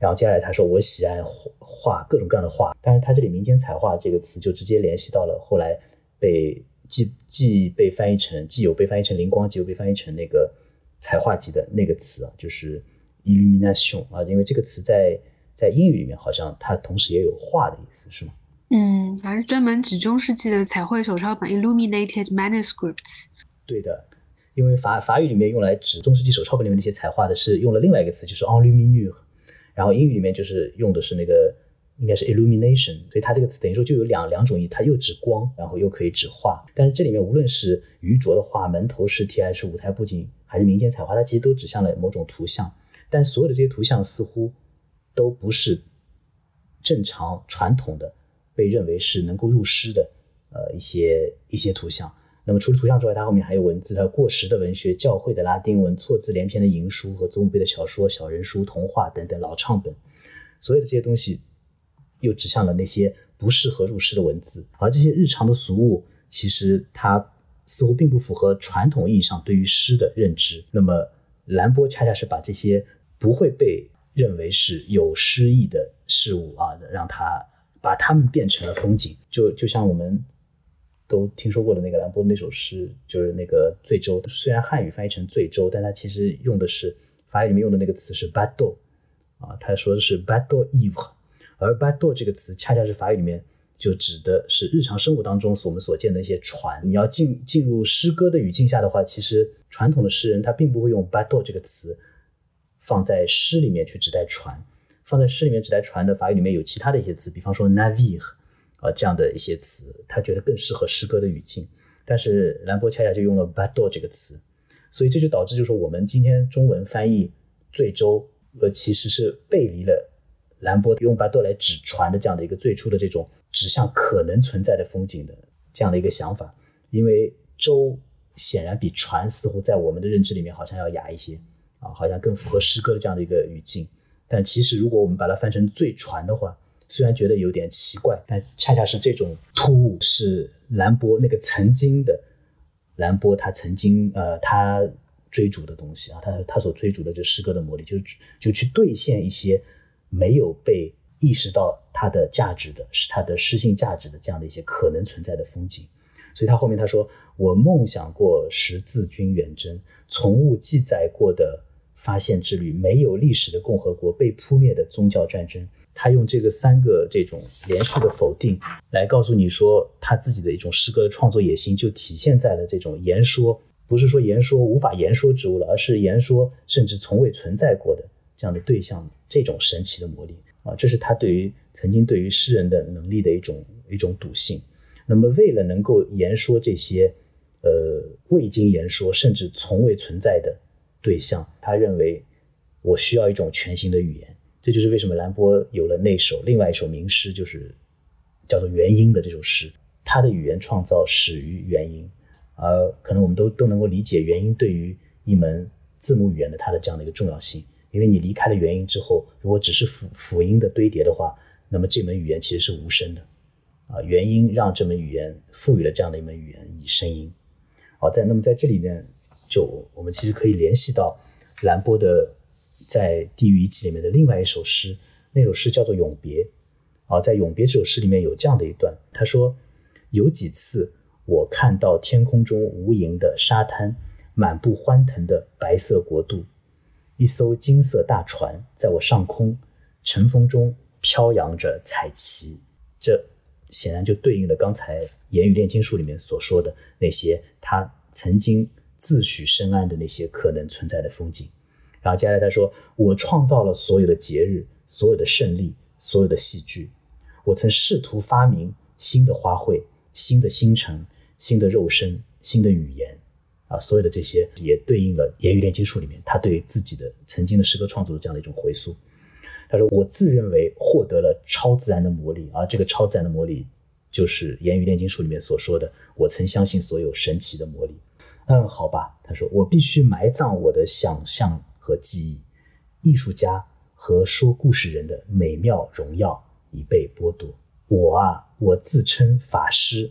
然后接下来他说：“我喜爱画各种各样的画。”但是他这里“民间彩画”这个词就直接联系到了后来被既既被翻译成既有被翻译成灵光，既有被翻译成那个彩画集的那个词啊，就是 illumination 啊，因为这个词在。在英语里面，好像它同时也有画的意思，是吗？嗯，还是专门指中世纪的彩绘手抄本 （illuminated manuscripts）。对的，因为法法语里面用来指中世纪手抄本里面那些彩画的是用了另外一个词，就是 enluminure。然后英语里面就是用的是那个应该是 illumination，所以它这个词等于说就有两两种意，它又指光，然后又可以指画。但是这里面无论是余卓的画、门头实体，还是舞台布景，还是民间彩画，它其实都指向了某种图像。但所有的这些图像似乎。都不是正常传统的被认为是能够入诗的呃一些一些图像。那么除了图像之外，它后面还有文字，它过时的文学、教会的拉丁文、错字连篇的淫书和祖母辈的小说、小人书、童话等等老唱本。所有的这些东西又指向了那些不适合入诗的文字，而这些日常的俗物，其实它似乎并不符合传统意义上对于诗的认知。那么兰波恰恰是把这些不会被认为是有诗意的事物啊，让他把它们变成了风景，就就像我们都听说过的那个兰波那首诗，就是那个醉舟。虽然汉语翻译成醉舟，但它其实用的是法语里面用的那个词是 bateau 啊，他说的是 bateau ivre，而 bateau 这个词恰恰是法语里面就指的是日常生活当中所我们所见的一些船。你要进进入诗歌的语境下的话，其实传统的诗人他并不会用 bateau 这个词。放在诗里面去指代船，放在诗里面指代船的法语里面有其他的一些词，比方说 navire 啊这样的一些词，他觉得更适合诗歌的语境。但是兰波恰恰就用了 bateau 这个词，所以这就导致就是我们今天中文翻译醉舟，呃其实是背离了兰波用 bateau 来指船的这样的一个最初的这种指向可能存在的风景的这样的一个想法，因为舟显然比船似乎在我们的认知里面好像要雅一些。啊，好像更符合诗歌的这样的一个语境，但其实如果我们把它翻成“醉船”的话，虽然觉得有点奇怪，但恰恰是这种突兀，是兰波那个曾经的兰波他曾经呃他追逐的东西啊，他他所追逐的这诗歌的魔力，就就去兑现一些没有被意识到它的价值的，是它的诗性价值的这样的一些可能存在的风景。所以他后面他说：“我梦想过十字军远征，从无记载过的。”发现之旅，没有历史的共和国，被扑灭的宗教战争。他用这个三个这种连续的否定来告诉你说，他自己的一种诗歌的创作野心就体现在了这种言说，不是说言说无法言说之物了，而是言说甚至从未存在过的这样的对象，这种神奇的魔力啊，这是他对于曾经对于诗人的能力的一种一种笃信。那么，为了能够言说这些呃未经言说甚至从未存在的对象，他认为我需要一种全新的语言。这就是为什么兰波有了那首另外一首名诗，就是叫做《元音》的这首诗。他的语言创造始于元音，而可能我们都都能够理解元音对于一门字母语言的它的这样的一个重要性。因为你离开了元音之后，如果只是辅辅音的堆叠的话，那么这门语言其实是无声的。啊，元音让这门语言赋予了这样的一门语言以声音。好，在那么在这里面，就我们其实可以联系到兰波的。在《地狱遗迹》里面的另外一首诗，那首诗叫做《永别》。啊，在《永别》这首诗里面有这样的一段，他说：“有几次我看到天空中无垠的沙滩，满布欢腾的白色国度，一艘金色大船在我上空，晨风中飘扬着彩旗。”这显然就对应了刚才《言语炼金术》里面所说的那些他曾经自诩深谙的那些可能存在的风景。然后接下来他说：“我创造了所有的节日，所有的胜利，所有的戏剧。我曾试图发明新的花卉、新的星辰、新的肉身、新的语言。啊，所有的这些也对应了《言语炼金术》里面他对自己的曾经的诗歌创作的这样的一种回溯。他说：我自认为获得了超自然的魔力，而这个超自然的魔力就是《言语炼金术》里面所说的：我曾相信所有神奇的魔力。嗯，好吧。他说：我必须埋葬我的想象。”和记忆，艺术家和说故事人的美妙荣耀已被剥夺。我啊，我自称法师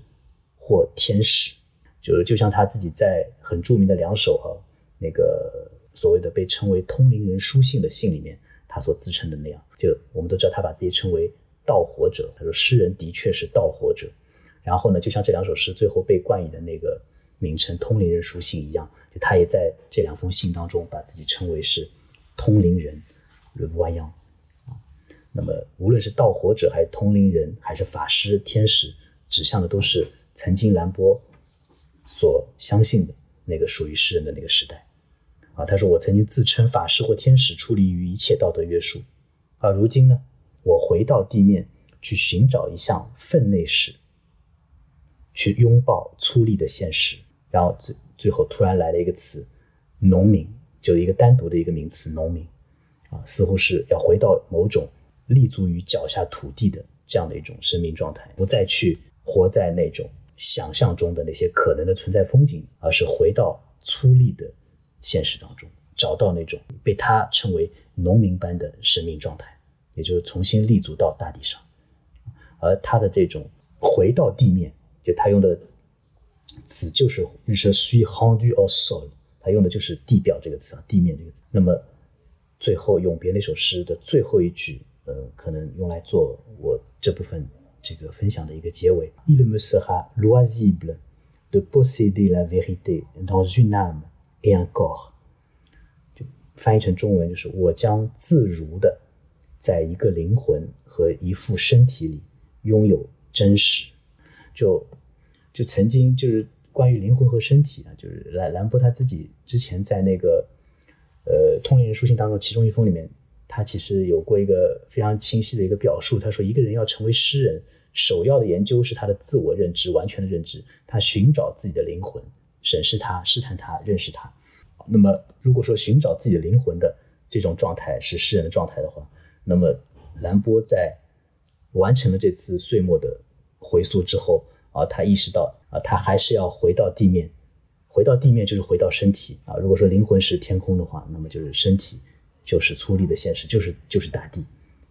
或天使，就是就像他自己在很著名的两首啊那个所谓的被称为通灵人书信的信里面，他所自称的那样。就我们都知道，他把自己称为盗火者。他说，诗人的确是盗火者。然后呢，就像这两首诗最后被冠以的那个名称“通灵人书信”一样。就他也在这两封信当中把自己称为是通灵人，Le Voyant 啊。那么无论是盗火者，还是通灵人，还是法师、天使，指向的都是曾经兰波所相信的那个属于诗人的那个时代啊。他说：“我曾经自称法师或天使，出离于一切道德约束，而如今呢，我回到地面去寻找一项分内事，去拥抱粗粝的现实，然后最。”后突然来了一个词，农民，就一个单独的一个名词，农民，啊，似乎是要回到某种立足于脚下土地的这样的一种生命状态，不再去活在那种想象中的那些可能的存在风景，而是回到粗粝的现实当中，找到那种被他称为农民般的生命状态，也就是重新立足到大地上，而他的这种回到地面，就他用的。词就是“日射需 hondu or soil”，他用的就是“地表”这个词啊，地面这个词。那么最后永别那首诗的最后一句，呃，可能用来做我这部分这个分享的一个结尾：“Il me sera loisible de posséder la vérité dans une âme et un corps。”就翻译成中文就是“我将自如的在一个灵魂和一副身体里拥有真实。”就就曾经就是关于灵魂和身体啊，就是兰兰波他自己之前在那个呃通灵人书信当中，其中一封里面，他其实有过一个非常清晰的一个表述。他说，一个人要成为诗人，首要的研究是他的自我认知，完全的认知。他寻找自己的灵魂，审视他，试探他，认识他。那么，如果说寻找自己的灵魂的这种状态是诗人的状态的话，那么兰波在完成了这次岁末的回溯之后。啊，他意识到啊，他还是要回到地面，回到地面就是回到身体啊。如果说灵魂是天空的话，那么就是身体就是粗粝的现实，就是就是大地。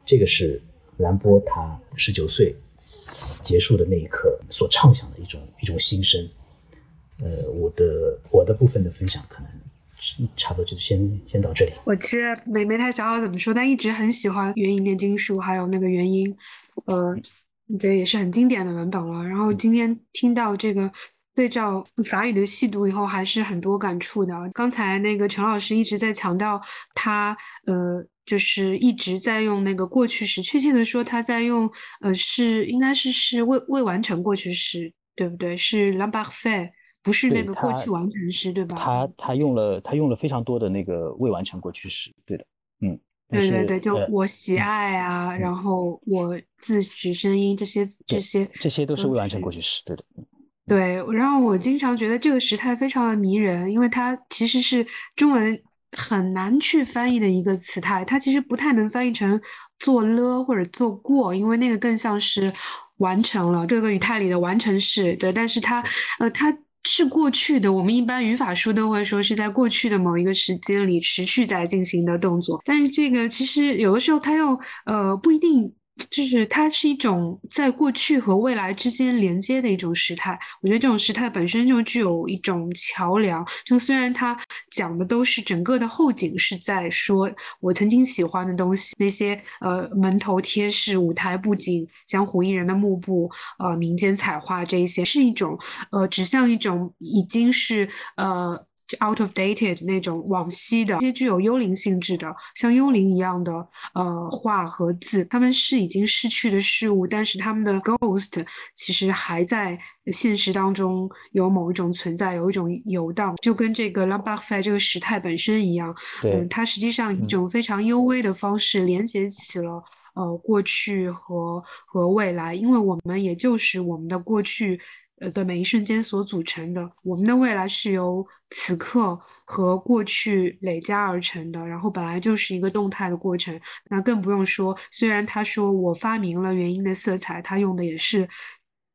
这个是兰波他十九岁结束的那一刻所畅想的一种一种心声。呃，我的我的部分的分享可能差不多就先先到这里。我其实没没太想好怎么说，但一直很喜欢元音炼金术，还有那个元音，呃。我觉得也是很经典的文本了。然后今天听到这个对照法语的细读以后，还是很多感触的。刚才那个陈老师一直在强调，他呃，就是一直在用那个过去时，确切的说，他在用呃，是应该是是未未完成过去时，对不对？是 l a m b a r f a i 不是那个过去完成时，对吧？他他用了他用了非常多的那个未完成过去时，对的，嗯，对对对，就我喜爱啊，然后我自诩声音这些这些这些都是未完成过去式，对的。对，然后我经常觉得这个时态非常的迷人，因为它其实是中文很难去翻译的一个词态，它其实不太能翻译成做了或者做过，因为那个更像是完成了各个语态里的完成式。对，但是它呃它是过去的，我们一般语法书都会说是在过去的某一个时间里持续在进行的动作，但是这个其实有的时候它又呃不一定。就是它是一种在过去和未来之间连接的一种时态，我觉得这种时态本身就具有一种桥梁。就虽然它讲的都是整个的后景是在说我曾经喜欢的东西，那些呃门头贴饰、舞台布景、江湖艺人的幕布、呃民间彩画这一些，是一种呃指向一种已经是呃。Out of dated 那种往昔的，一些具有幽灵性质的，像幽灵一样的呃画和字，他们是已经逝去的事物，但是他们的 ghost 其实还在现实当中有某一种存在，有一种游荡，就跟这个 l a b a f e 这个时态本身一样，嗯，它实际上一种非常幽微的方式连接起了呃过去和和未来，因为我们也就是我们的过去。呃的每一瞬间所组成的，我们的未来是由此刻和过去累加而成的，然后本来就是一个动态的过程。那更不用说，虽然他说我发明了原因的色彩，他用的也是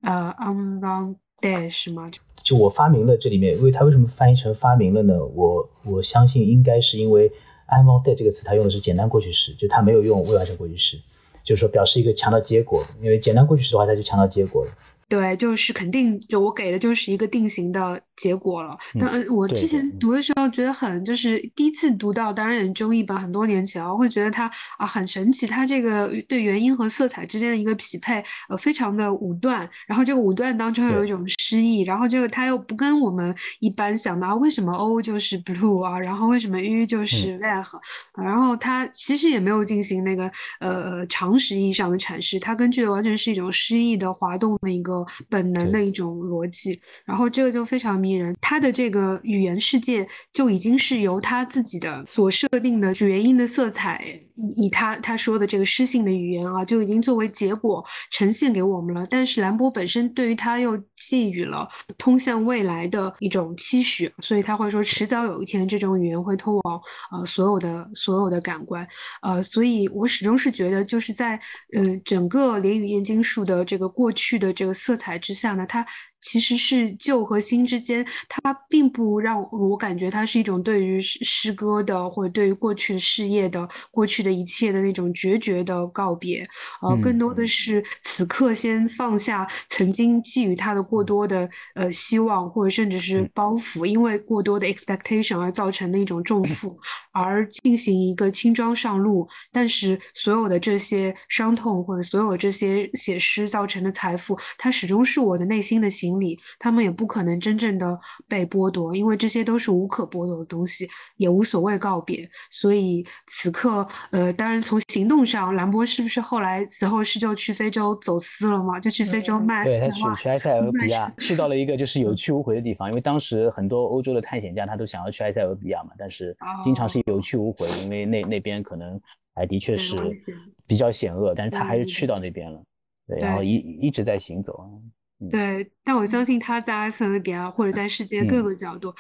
呃 unbound dash 吗？就我发明了这里面，因为他为什么翻译成发明了呢？我我相信应该是因为 unbound dash 这个词，他用的是简单过去时，就他没有用未完成过去时，就是说表示一个强调结果。因为简单过去时的话，他就强调结果了。对，就是肯定，就我给的就是一个定型的结果了。但我之前读的时候觉得很，就是第一次读到，当然也中译本很多年前，我会觉得它啊很神奇，它这个对元音和色彩之间的一个匹配，呃，非常的武断。然后这个武断当中有一种诗意，然后这个它又不跟我们一般想到为什么 O 就是 blue 啊，然后为什么 U 就是 red，然后它其实也没有进行那个呃常识意义上的阐释，它根据的完全是一种诗意的滑动的一个。本能的一种逻辑，然后这个就非常迷人。他的这个语言世界就已经是由他自己的所设定的元音的色彩，以他他说的这个诗性的语言啊，就已经作为结果呈现给我们了。但是兰博本身对于他又寄予了通向未来的一种期许，所以他会说，迟早有一天这种语言会通往呃所有的所有的感官。呃，所以我始终是觉得，就是在嗯整个连语燕京术的这个过去的这个色。色彩之下呢，它。其实是旧和新之间，它并不让我感觉它是一种对于诗歌的或者对于过去的事业的过去的一切的那种决绝的告别，呃，更多的是此刻先放下曾经寄予他的过多的呃希望或者甚至是包袱，因为过多的 expectation 而造成的一种重负，而进行一个轻装上路。但是所有的这些伤痛或者所有这些写诗造成的财富，它始终是我的内心的行。李，他们也不可能真正的被剥夺，因为这些都是无可剥夺的东西，也无所谓告别。所以此刻，呃，当然从行动上，兰博是不是后来死后是就去非洲走私了嘛？就去非洲卖？对他去去埃塞俄比亚，去到了一个就是有去无回的地方。因为当时很多欧洲的探险家他都想要去埃塞俄比亚嘛，但是经常是有去无回，因为那那边可能还的确是比较险恶，但是他还是去到那边了，对，然后一一直在行走。对，但我相信他在埃塞俄比亚或者在世界各个角度，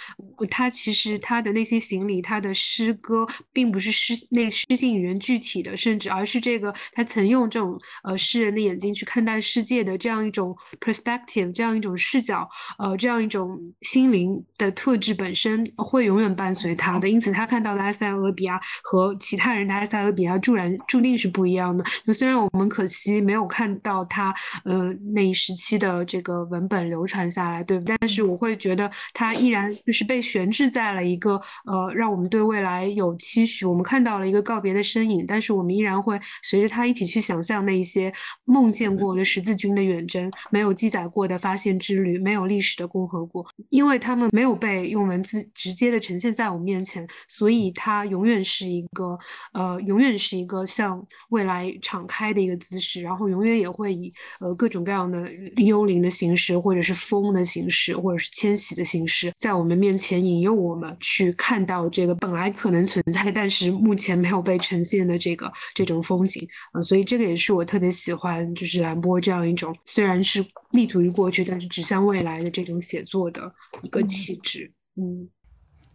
他其实他的那些行李，他的诗歌，并不是诗那诗性语言具体的，甚至而是这个他曾用这种呃诗人的眼睛去看待世界的这样一种 perspective，这样一种视角，呃，这样一种心灵的特质本身会永远伴随他的。因此，他看到的埃塞俄比亚和其他人的埃塞俄比亚，注然注定是不一样的。就虽然我们可惜没有看到他呃那一时期的。这个文本流传下来，对不？但是我会觉得它依然就是被悬置在了一个呃，让我们对未来有期许。我们看到了一个告别的身影，但是我们依然会随着它一起去想象那一些梦见过的十字军的远征，没有记载过的发现之旅，没有历史的共和国，因为他们没有被用文字直接的呈现在我们面前，所以它永远是一个呃，永远是一个向未来敞开的一个姿势，然后永远也会以呃各种各样的幽灵的形式，或者是风的形式，或者是迁徙的形式，在我们面前引诱我们去看到这个本来可能存在，但是目前没有被呈现的这个这种风景啊，所以这个也是我特别喜欢，就是兰波这样一种虽然是立足于过去，但是指向未来的这种写作的一个气质，嗯。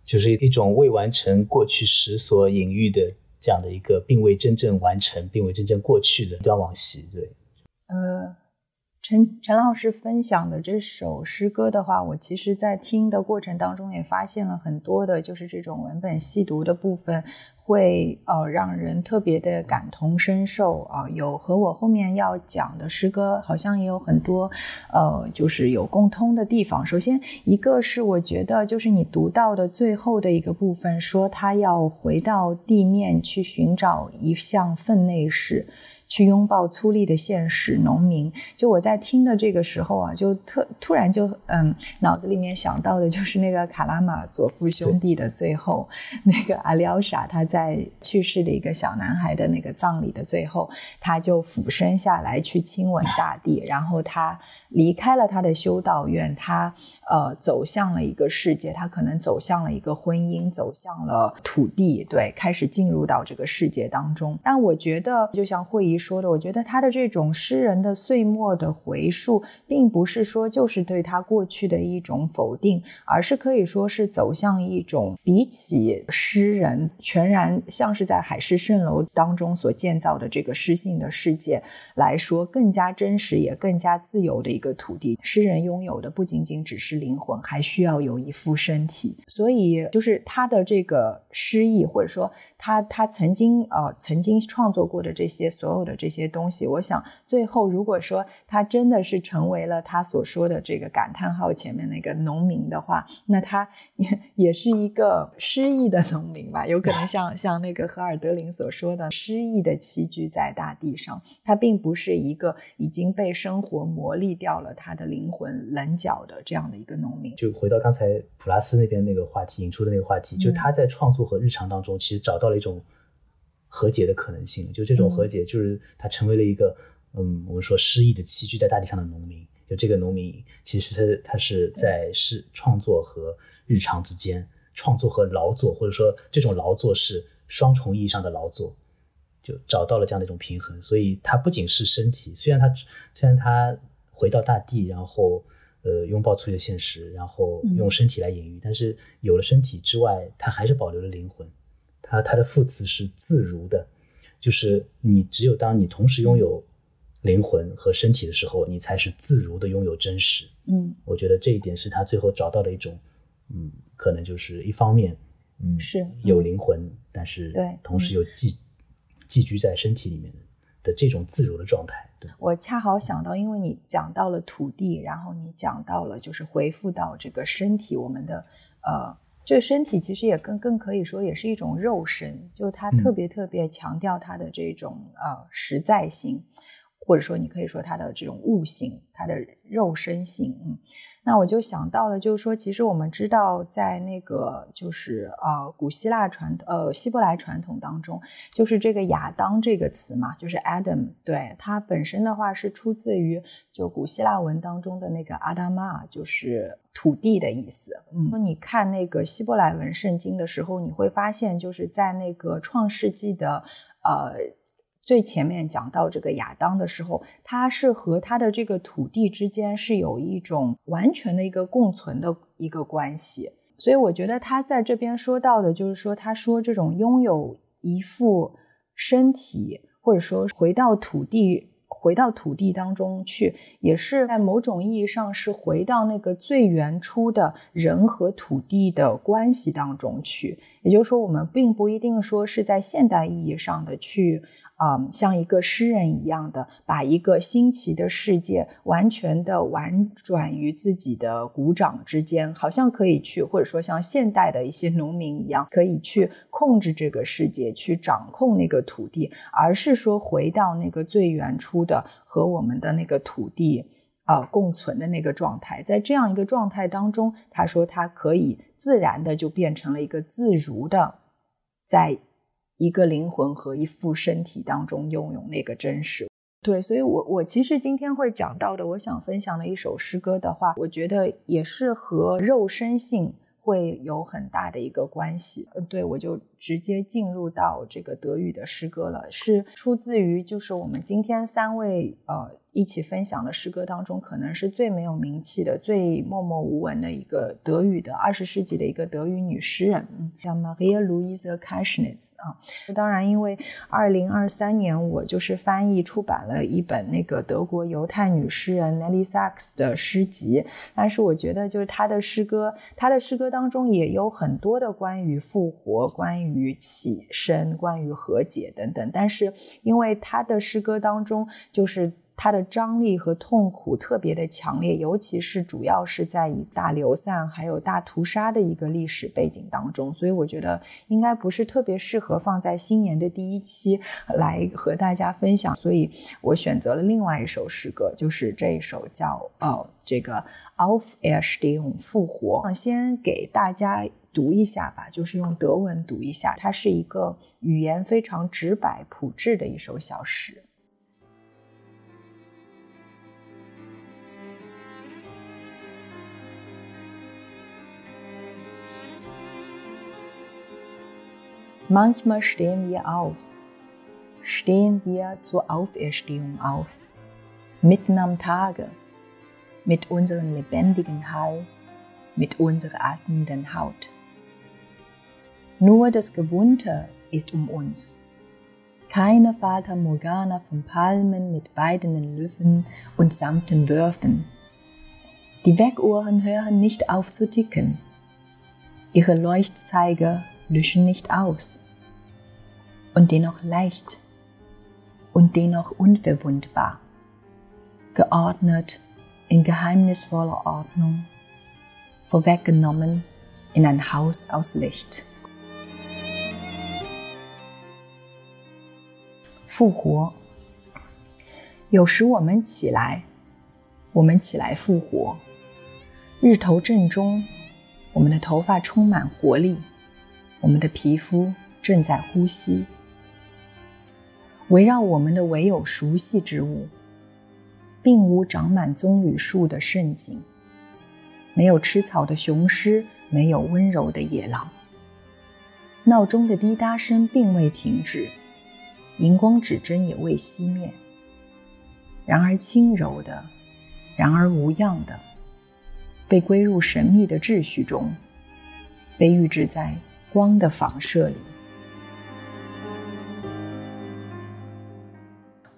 就是一种未完成过去时所隐喻的这样的一个，并未真正完成，并未真正过去的一段往昔。对，呃，陈陈老师分享的这首诗歌的话，我其实在听的过程当中也发现了很多的，就是这种文本细读的部分。会呃让人特别的感同身受啊，有和我后面要讲的诗歌好像也有很多呃就是有共通的地方。首先一个是我觉得就是你读到的最后的一个部分，说他要回到地面去寻找一项分内事。去拥抱粗粝的现实，农民。就我在听的这个时候啊，就特突然就嗯，脑子里面想到的就是那个卡拉马佐夫兄弟的最后，那个阿廖沙他在去世的一个小男孩的那个葬礼的最后，他就俯身下来去亲吻大地，然后他离开了他的修道院，他呃走向了一个世界，他可能走向了一个婚姻，走向了土地，对，开始进入到这个世界当中。但我觉得，就像会议。说的，我觉得他的这种诗人的岁末的回溯，并不是说就是对他过去的一种否定，而是可以说是走向一种比起诗人全然像是在海市蜃楼当中所建造的这个诗性的世界来说，更加真实也更加自由的一个土地。诗人拥有的不仅仅只是灵魂，还需要有一副身体。所以，就是他的这个诗意，或者说。他他曾经呃曾经创作过的这些所有的这些东西，我想最后如果说他真的是成为了他所说的这个感叹号前面那个农民的话，那他也也是一个失意的农民吧？有可能像 像那个荷尔德林所说的，失意的栖居在大地上。他并不是一个已经被生活磨砺掉了他的灵魂棱角的这样的一个农民。就回到刚才普拉斯那边那个话题引出的那个话题，就他在创作和日常当中其实找到。到了一种和解的可能性，就这种和解，就是他成为了一个，嗯，我们说失意的栖居在大地上的农民。就这个农民，其实他他是在是创作和日常之间，创作和劳作，或者说这种劳作是双重意义上的劳作，就找到了这样的一种平衡。所以，他不仅是身体，虽然他虽然他回到大地，然后呃拥抱粗粝的现实，然后用身体来隐喻，但是有了身体之外，他还是保留了灵魂。它它的副词是自如的，就是你只有当你同时拥有灵魂和身体的时候，你才是自如的拥有真实。嗯，我觉得这一点是他最后找到的一种，嗯，可能就是一方面，嗯，是有灵魂，但是对，同时又寄寄居在身体里面的这种自如的状态。对我恰好想到，因为你讲到了土地，然后你讲到了就是回复到这个身体，我们的呃。这个身体其实也更更可以说也是一种肉身，就它特别特别强调它的这种呃实在性，或者说你可以说它的这种悟性，它的肉身性，嗯。那我就想到了，就是说，其实我们知道，在那个就是呃古希腊传呃希伯来传统当中，就是这个亚当这个词嘛，就是 Adam，对它本身的话是出自于就古希腊文当中的那个阿达玛，就是土地的意思。嗯，你看那个希伯来文圣经的时候，你会发现就是在那个创世纪的呃。最前面讲到这个亚当的时候，他是和他的这个土地之间是有一种完全的一个共存的一个关系，所以我觉得他在这边说到的，就是说他说这种拥有一副身体，或者说回到土地。回到土地当中去，也是在某种意义上是回到那个最原初的人和土地的关系当中去。也就是说，我们并不一定说是在现代意义上的去。啊，像一个诗人一样的，把一个新奇的世界完全的婉转于自己的鼓掌之间，好像可以去，或者说像现代的一些农民一样，可以去控制这个世界，去掌控那个土地，而是说回到那个最原初的和我们的那个土地啊共存的那个状态，在这样一个状态当中，他说他可以自然的就变成了一个自如的，在。一个灵魂和一副身体当中拥有那个真实，对，所以我我其实今天会讲到的，我想分享的一首诗歌的话，我觉得也是和肉身性会有很大的一个关系。对我就直接进入到这个德语的诗歌了，是出自于就是我们今天三位呃。一起分享的诗歌当中，可能是最没有名气的、最默默无闻的一个德语的二十世纪的一个德语女诗人，叫 Maria Louise Kaschnitz 啊。当然，因为二零二三年我就是翻译出版了一本那个德国犹太女诗人 Nelly Sachs 的诗集，但是我觉得就是她的诗歌，她的诗歌当中也有很多的关于复活、关于起身、关于和解等等，但是因为她的诗歌当中就是。它的张力和痛苦特别的强烈，尤其是主要是在以大流散还有大屠杀的一个历史背景当中，所以我觉得应该不是特别适合放在新年的第一期来和大家分享，所以我选择了另外一首诗歌，就是这一首叫呃这个 Auf Erstein 复活。先给大家读一下吧，就是用德文读一下，它是一个语言非常直白朴质的一首小诗。Manchmal stehen wir auf, stehen wir zur Auferstehung auf, mitten am Tage, mit unserem lebendigen Hall, mit unserer atmenden Haut. Nur das Gewohnte ist um uns. Keine Fata Morgana von Palmen mit weidenden Lüffen und samten Würfen. Die Weckuhren hören nicht auf zu ticken. Ihre Leuchtzeiger löschen nicht aus. Und dennoch leicht und dennoch unverwundbar, geordnet in geheimnisvoller Ordnung, vorweggenommen in ein Haus aus Licht. 复活。有时我们起来，我们起来复活。日头正中，我们的头发充满活力。 我们的皮肤正在呼吸，围绕我们的唯有熟悉之物，并无长满棕榈树的盛景，没有吃草的雄狮，没有温柔的野狼。闹钟的滴答声并未停止，荧光指针也未熄灭。然而轻柔的，然而无恙的，被归入神秘的秩序中，被预置在。光的反射里，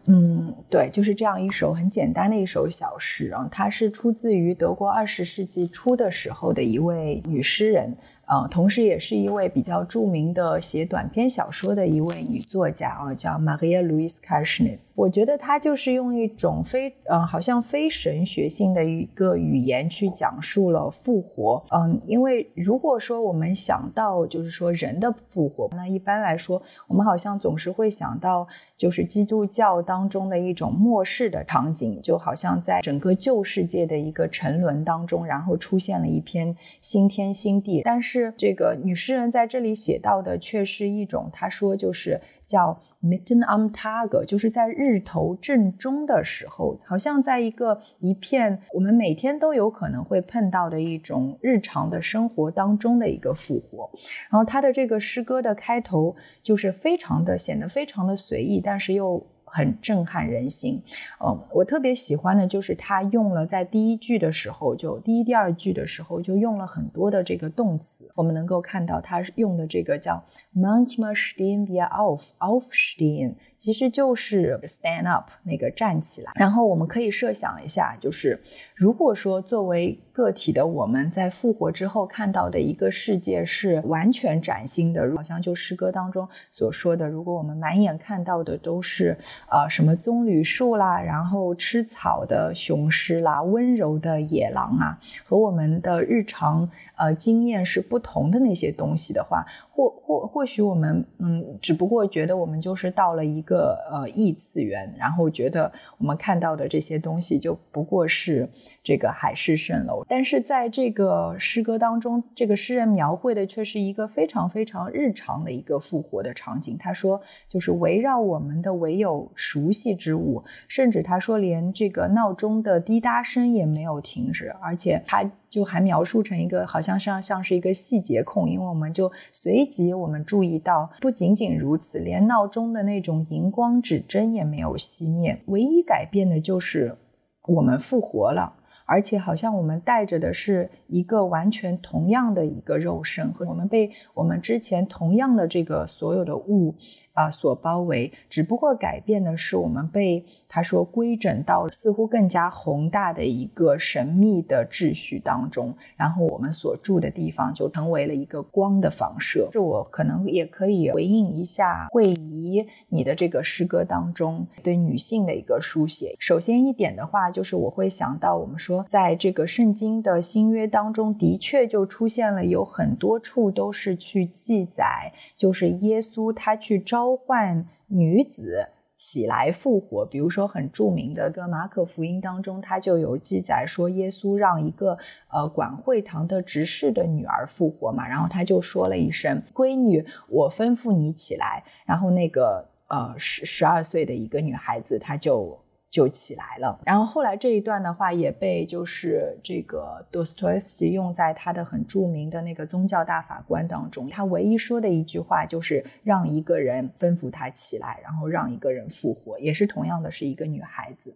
嗯，对，就是这样一首很简单的一首小诗啊，它是出自于德国二十世纪初的时候的一位女诗人。呃，同时也是一位比较著名的写短篇小说的一位女作家啊，叫 Maria Louise k a s h n i t z。我觉得她就是用一种非呃，好像非神学性的一个语言去讲述了复活。嗯，因为如果说我们想到就是说人的复活，那一般来说我们好像总是会想到就是基督教当中的一种末世的场景，就好像在整个旧世界的一个沉沦当中，然后出现了一片新天新地，但是。这个女诗人在这里写到的，却是一种，她说就是叫 mitten am Tag，就是在日头正中的时候，好像在一个一片我们每天都有可能会碰到的一种日常的生活当中的一个复活。然后她的这个诗歌的开头就是非常的显得非常的随意，但是又。很震撼人心，嗯，我特别喜欢的就是他用了在第一句的时候，就第一、第二句的时候就用了很多的这个动词。我们能够看到他用的这个叫 m a n c h m a s t e h e n wir auf aufstehen，其实就是 stand up 那个站起来。然后我们可以设想一下，就是如果说作为个体的我们在复活之后看到的一个世界是完全崭新的，好像就诗歌当中所说的，如果我们满眼看到的都是呃什么棕榈树啦，然后吃草的雄狮啦，温柔的野狼啊，和我们的日常呃经验是不同的那些东西的话。或或或许我们嗯，只不过觉得我们就是到了一个呃异次元，然后觉得我们看到的这些东西就不过是这个海市蜃楼。但是在这个诗歌当中，这个诗人描绘的却是一个非常非常日常的一个复活的场景。他说，就是围绕我们的唯有熟悉之物，甚至他说连这个闹钟的滴答声也没有停止，而且他。就还描述成一个好像像像是一个细节控，因为我们就随即我们注意到，不仅仅如此，连闹钟的那种荧光指针也没有熄灭，唯一改变的就是我们复活了。而且好像我们带着的是一个完全同样的一个肉身，和我们被我们之前同样的这个所有的物啊所包围，只不过改变的是我们被他说规整到似乎更加宏大的一个神秘的秩序当中，然后我们所住的地方就成为了一个光的房舍。这我可能也可以回应一下慧仪你的这个诗歌当中对女性的一个书写。首先一点的话，就是我会想到我们说。在这个圣经的新约当中，的确就出现了有很多处都是去记载，就是耶稣他去召唤女子起来复活。比如说很著名的跟马可福音当中，他就有记载说，耶稣让一个呃管会堂的执事的女儿复活嘛，然后他就说了一声：“闺女，我吩咐你起来。”然后那个呃十十二岁的一个女孩子，她就。就起来了，然后后来这一段的话也被就是这个 Dostoevsky 用在他的很著名的那个宗教大法官当中，他唯一说的一句话就是让一个人吩咐他起来，然后让一个人复活，也是同样的是一个女孩子。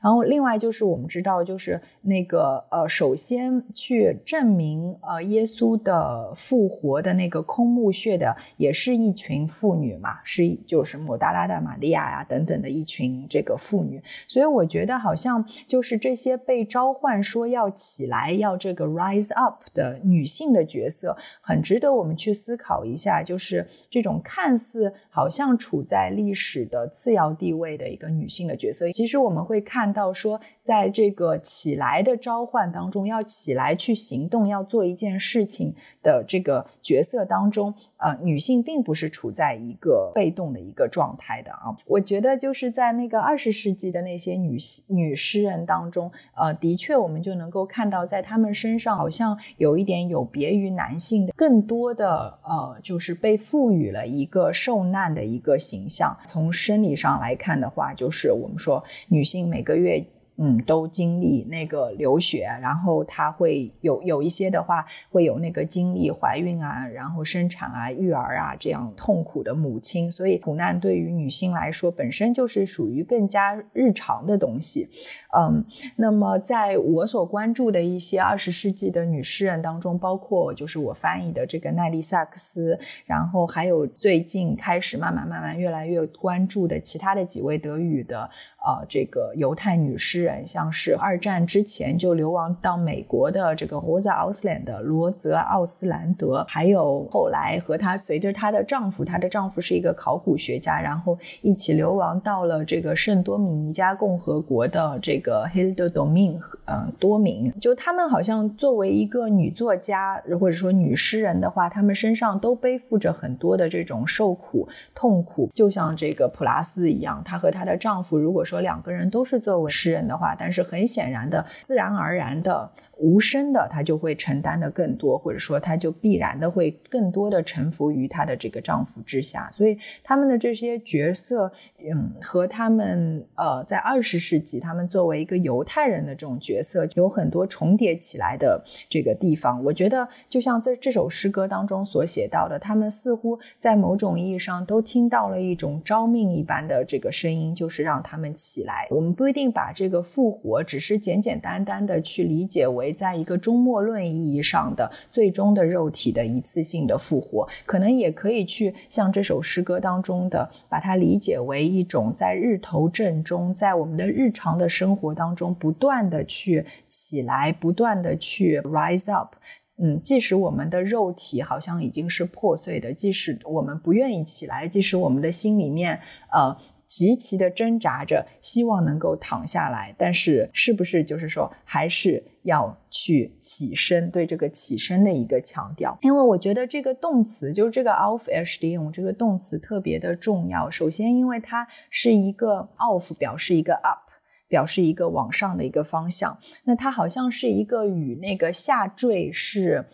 然后另外就是我们知道，就是那个呃，首先去证明呃耶稣的复活的那个空墓穴的，也是一群妇女嘛，是就是抹大拉的玛利亚呀等等的一群这个妇女。所以我觉得好像就是这些被召唤说要起来、要这个 rise up 的女性的角色，很值得我们去思考一下。就是这种看似好像处在历史的次要地位的一个女性的角色，其实我们会看到说，在这个起来的召唤当中，要起来去行动、要做一件事情的这个角色当中，呃，女性并不是处在一个被动的一个状态的啊。我觉得就是在那个二十世纪。的那些女女诗人当中，呃，的确，我们就能够看到，在她们身上好像有一点有别于男性的，更多的呃，就是被赋予了一个受难的一个形象。从生理上来看的话，就是我们说女性每个月。嗯，都经历那个流血，然后她会有有一些的话，会有那个经历怀孕啊，然后生产啊、育儿啊这样痛苦的母亲，所以苦难对于女性来说本身就是属于更加日常的东西。嗯，那么在我所关注的一些二十世纪的女诗人当中，包括就是我翻译的这个奈丽萨克斯，然后还有最近开始慢慢慢慢越来越关注的其他的几位德语的。呃，这个犹太女诗人，像是二战之前就流亡到美国的这个 Rosa Ausland 的罗泽奥斯兰德，还有后来和她随着她的丈夫，她的丈夫是一个考古学家，然后一起流亡到了这个圣多米尼加共和国的这个 Hilda Domin，嗯，多明，就他们好像作为一个女作家或者说女诗人的话，他们身上都背负着很多的这种受苦、痛苦，就像这个普拉斯一样，她和她的丈夫如果说。两个人都是作为诗人的话，但是很显然的，自然而然的。无声的，她就会承担的更多，或者说她就必然的会更多的臣服于她的这个丈夫之下。所以他们的这些角色，嗯，和他们呃在二十世纪他们作为一个犹太人的这种角色有很多重叠起来的这个地方。我觉得就像在这首诗歌当中所写到的，他们似乎在某种意义上都听到了一种招命一般的这个声音，就是让他们起来。我们不一定把这个复活只是简简单单的去理解为。在一个终末论意义上的最终的肉体的一次性的复活，可能也可以去像这首诗歌当中的，把它理解为一种在日头正中，在我们的日常的生活当中不断的去起来，不断的去 rise up。嗯，即使我们的肉体好像已经是破碎的，即使我们不愿意起来，即使我们的心里面呃极其的挣扎着，希望能够躺下来，但是是不是就是说还是要去起身？对这个起身的一个强调，因为我觉得这个动词就是这个 auf e s t e n 这个动词特别的重要。首先，因为它是一个 auf 表示一个 up。表示一个往上的一个方向，那它好像是一个与那个下坠是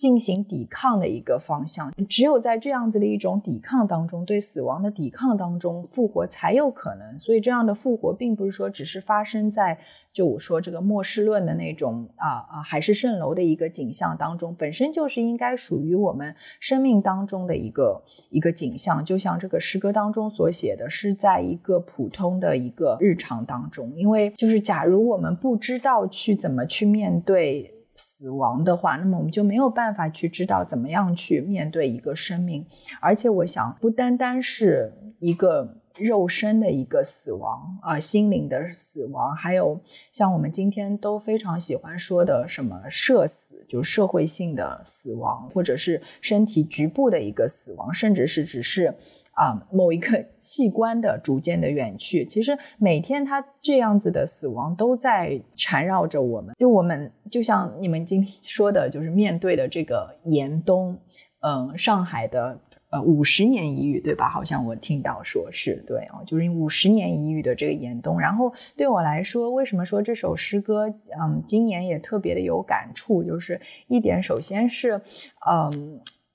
进行抵抗的一个方向。只有在这样子的一种抵抗当中，对死亡的抵抗当中，复活才有可能。所以，这样的复活并不是说只是发生在。就我说这个末世论的那种啊啊海市蜃楼的一个景象当中，本身就是应该属于我们生命当中的一个一个景象。就像这个诗歌当中所写的，是在一个普通的一个日常当中。因为就是假如我们不知道去怎么去面对死亡的话，那么我们就没有办法去知道怎么样去面对一个生命。而且我想，不单单是一个。肉身的一个死亡啊，心灵的死亡，还有像我们今天都非常喜欢说的什么社死，就社会性的死亡，或者是身体局部的一个死亡，甚至是只是啊某一个器官的逐渐的远去。其实每天他这样子的死亡都在缠绕着我们，就我们就像你们今天说的，就是面对的这个严冬，嗯，上海的。呃，五十年一遇，对吧？好像我听到说是对哦，就是五十年一遇的这个严冬。然后对我来说，为什么说这首诗歌，嗯，今年也特别的有感触？就是一点，首先是，嗯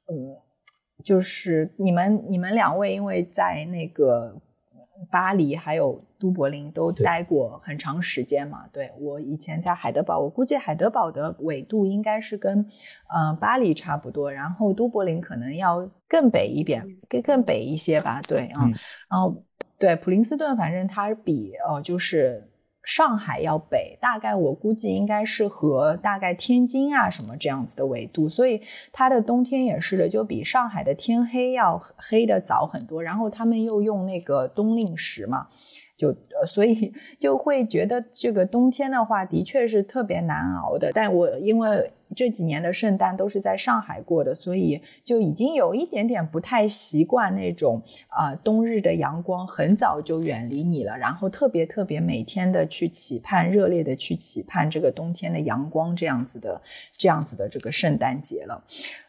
嗯，就是你们你们两位，因为在那个。巴黎还有都柏林都待过很长时间嘛？对我以前在海德堡，我估计海德堡的纬度应该是跟嗯巴黎差不多，然后都柏林可能要更北一点，更更北一些吧？对啊，然后对普林斯顿，反正它比呃就是。上海要北，大概我估计应该是和大概天津啊什么这样子的纬度，所以它的冬天也是的，就比上海的天黑要黑的早很多。然后他们又用那个冬令时嘛。就所以 就会觉得这个冬天的话，的确是特别难熬的。但我因为这几年的圣诞都是在上海过的，所以就已经有一点点不太习惯那种啊冬日的阳光很早就远离你了，然后特别特别每天的去期盼，热烈的去期盼这个冬天的阳光这样子的这样子的这个圣诞节了。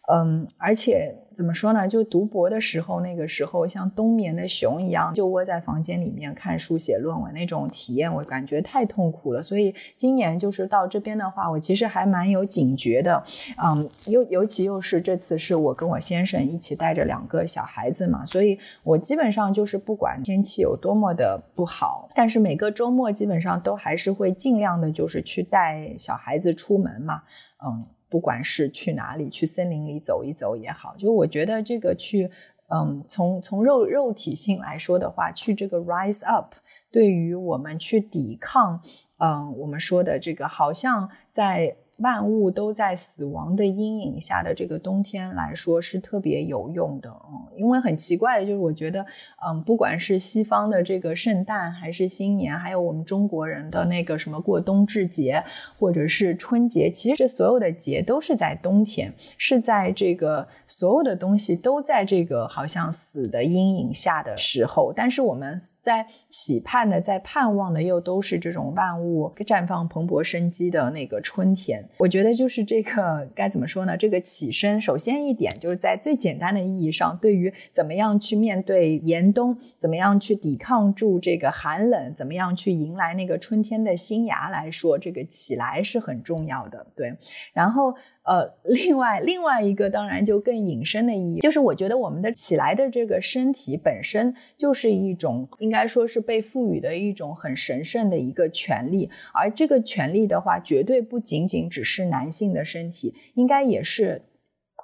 嗯，而且怎么说呢？就读博的时候，那个时候像冬眠的熊一样，就窝在房间里面看书写论文那种体验，我感觉太痛苦了。所以今年就是到这边的话，我其实还蛮有警觉的。嗯，尤尤其又是这次是我跟我先生一起带着两个小孩子嘛，所以我基本上就是不管天气有多么的不好，但是每个周末基本上都还是会尽量的，就是去带小孩子出门嘛。嗯。不管是去哪里，去森林里走一走也好，就我觉得这个去，嗯，从从肉肉体性来说的话，去这个 rise up，对于我们去抵抗，嗯，我们说的这个好像在。万物都在死亡的阴影下的这个冬天来说是特别有用的，嗯，因为很奇怪的就是，我觉得，嗯，不管是西方的这个圣诞，还是新年，还有我们中国人的那个什么过冬至节，或者是春节，其实这所有的节都是在冬天，是在这个所有的东西都在这个好像死的阴影下的时候，但是我们在期盼的，在盼望的，又都是这种万物绽放蓬勃生机的那个春天。我觉得就是这个该怎么说呢？这个起身，首先一点就是在最简单的意义上，对于怎么样去面对严冬，怎么样去抵抗住这个寒冷，怎么样去迎来那个春天的新芽来说，这个起来是很重要的。对，然后。呃，另外另外一个当然就更隐身的意义，就是我觉得我们的起来的这个身体本身就是一种，应该说是被赋予的一种很神圣的一个权利，而这个权利的话，绝对不仅仅只是男性的身体，应该也是。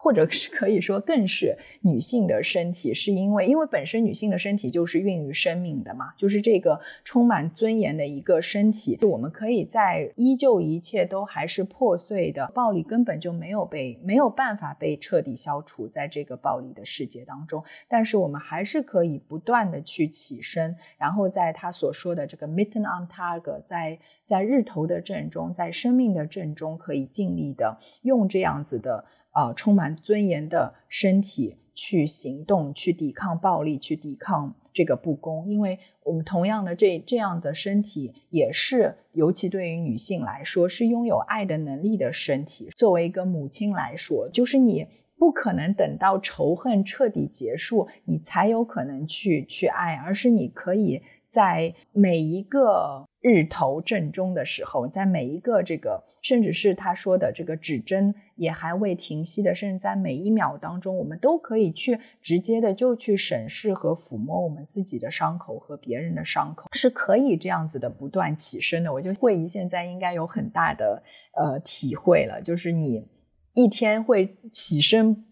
或者是可以说更是女性的身体，是因为因为本身女性的身体就是孕育生命的嘛，就是这个充满尊严的一个身体，我们可以在依旧一切都还是破碎的，暴力根本就没有被没有办法被彻底消除在这个暴力的世界当中，但是我们还是可以不断的去起身，然后在他所说的这个 mitten on tag，在在日头的正中，在生命的正中，可以尽力的用这样子的。啊，充满尊严的身体去行动，去抵抗暴力，去抵抗这个不公。因为我们同样的这这样的身体，也是尤其对于女性来说，是拥有爱的能力的身体。作为一个母亲来说，就是你不可能等到仇恨彻底结束，你才有可能去去爱，而是你可以在每一个。日头正中的时候，在每一个这个，甚至是他说的这个指针也还未停息的，甚至在每一秒当中，我们都可以去直接的就去审视和抚摸我们自己的伤口和别人的伤口，是可以这样子的不断起身的。我就会议现在应该有很大的呃体会了，就是你一天会起身。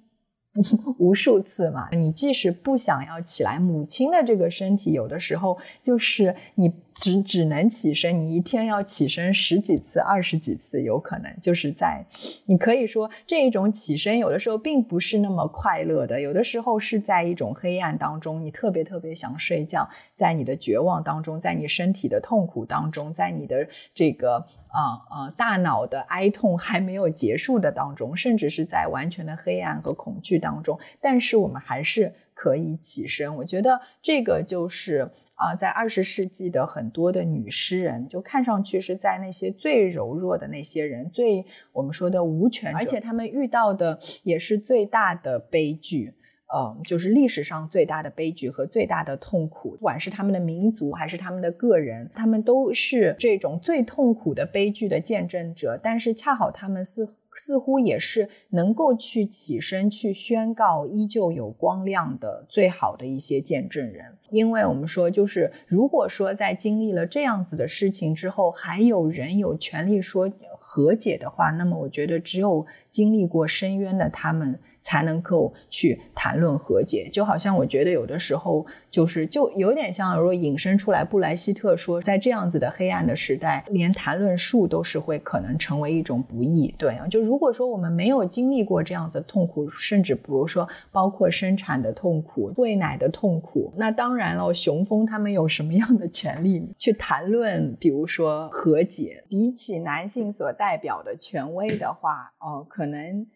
无数次嘛，你即使不想要起来，母亲的这个身体有的时候就是你只只能起身，你一天要起身十几次、二十几次，有可能就是在你可以说这一种起身，有的时候并不是那么快乐的，有的时候是在一种黑暗当中，你特别特别想睡觉，在你的绝望当中，在你身体的痛苦当中，在你的这个。啊啊！大脑的哀痛还没有结束的当中，甚至是在完全的黑暗和恐惧当中，但是我们还是可以起身。我觉得这个就是啊，在二十世纪的很多的女诗人，就看上去是在那些最柔弱的那些人，最我们说的无权，而且他们遇到的也是最大的悲剧。呃，就是历史上最大的悲剧和最大的痛苦，不管是他们的民族还是他们的个人，他们都是这种最痛苦的悲剧的见证者。但是恰好他们似似乎也是能够去起身去宣告依旧有光亮的最好的一些见证人。因为我们说，就是如果说在经历了这样子的事情之后，还有人有权利说和解的话，那么我觉得只有经历过深渊的他们。才能够去谈论和解，就好像我觉得有的时候就是就有点像，如果引申出来，布莱希特说，在这样子的黑暗的时代，连谈论术都是会可能成为一种不易。对啊，就如果说我们没有经历过这样子痛苦，甚至比如说包括生产的痛苦、喂奶的痛苦，那当然了，雄蜂他们有什么样的权利去谈论，比如说和解？比起男性所代表的权威的话，哦，可能。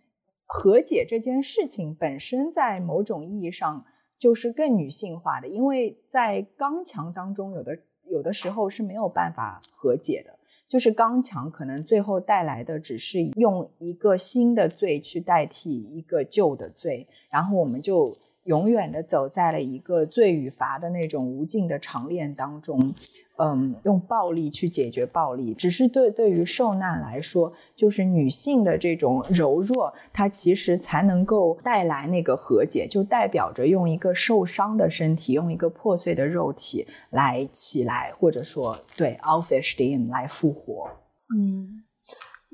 和解这件事情本身，在某种意义上就是更女性化的，因为在刚强当中，有的有的时候是没有办法和解的，就是刚强可能最后带来的只是用一个新的罪去代替一个旧的罪，然后我们就永远的走在了一个罪与罚的那种无尽的长链当中。嗯，用暴力去解决暴力，只是对对于受难来说，就是女性的这种柔弱，它其实才能够带来那个和解，就代表着用一个受伤的身体，用一个破碎的肉体来起来，或者说对 a l f i s h in 来复活。嗯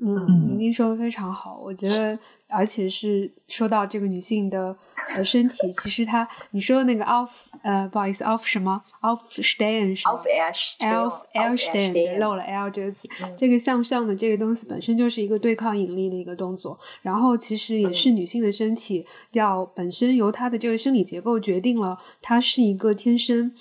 嗯，您说的非常好，我觉得。而且是说到这个女性的呃身体，其实她你说的那个 off 呃不好意思 off 什么？Off air off air stehen 漏了 l 这个词，这个向上的这个东西本身就是一个对抗引力的一个动作，然后其实也是女性的身体要本身由她的这个生理结构决定了，她是一个天生。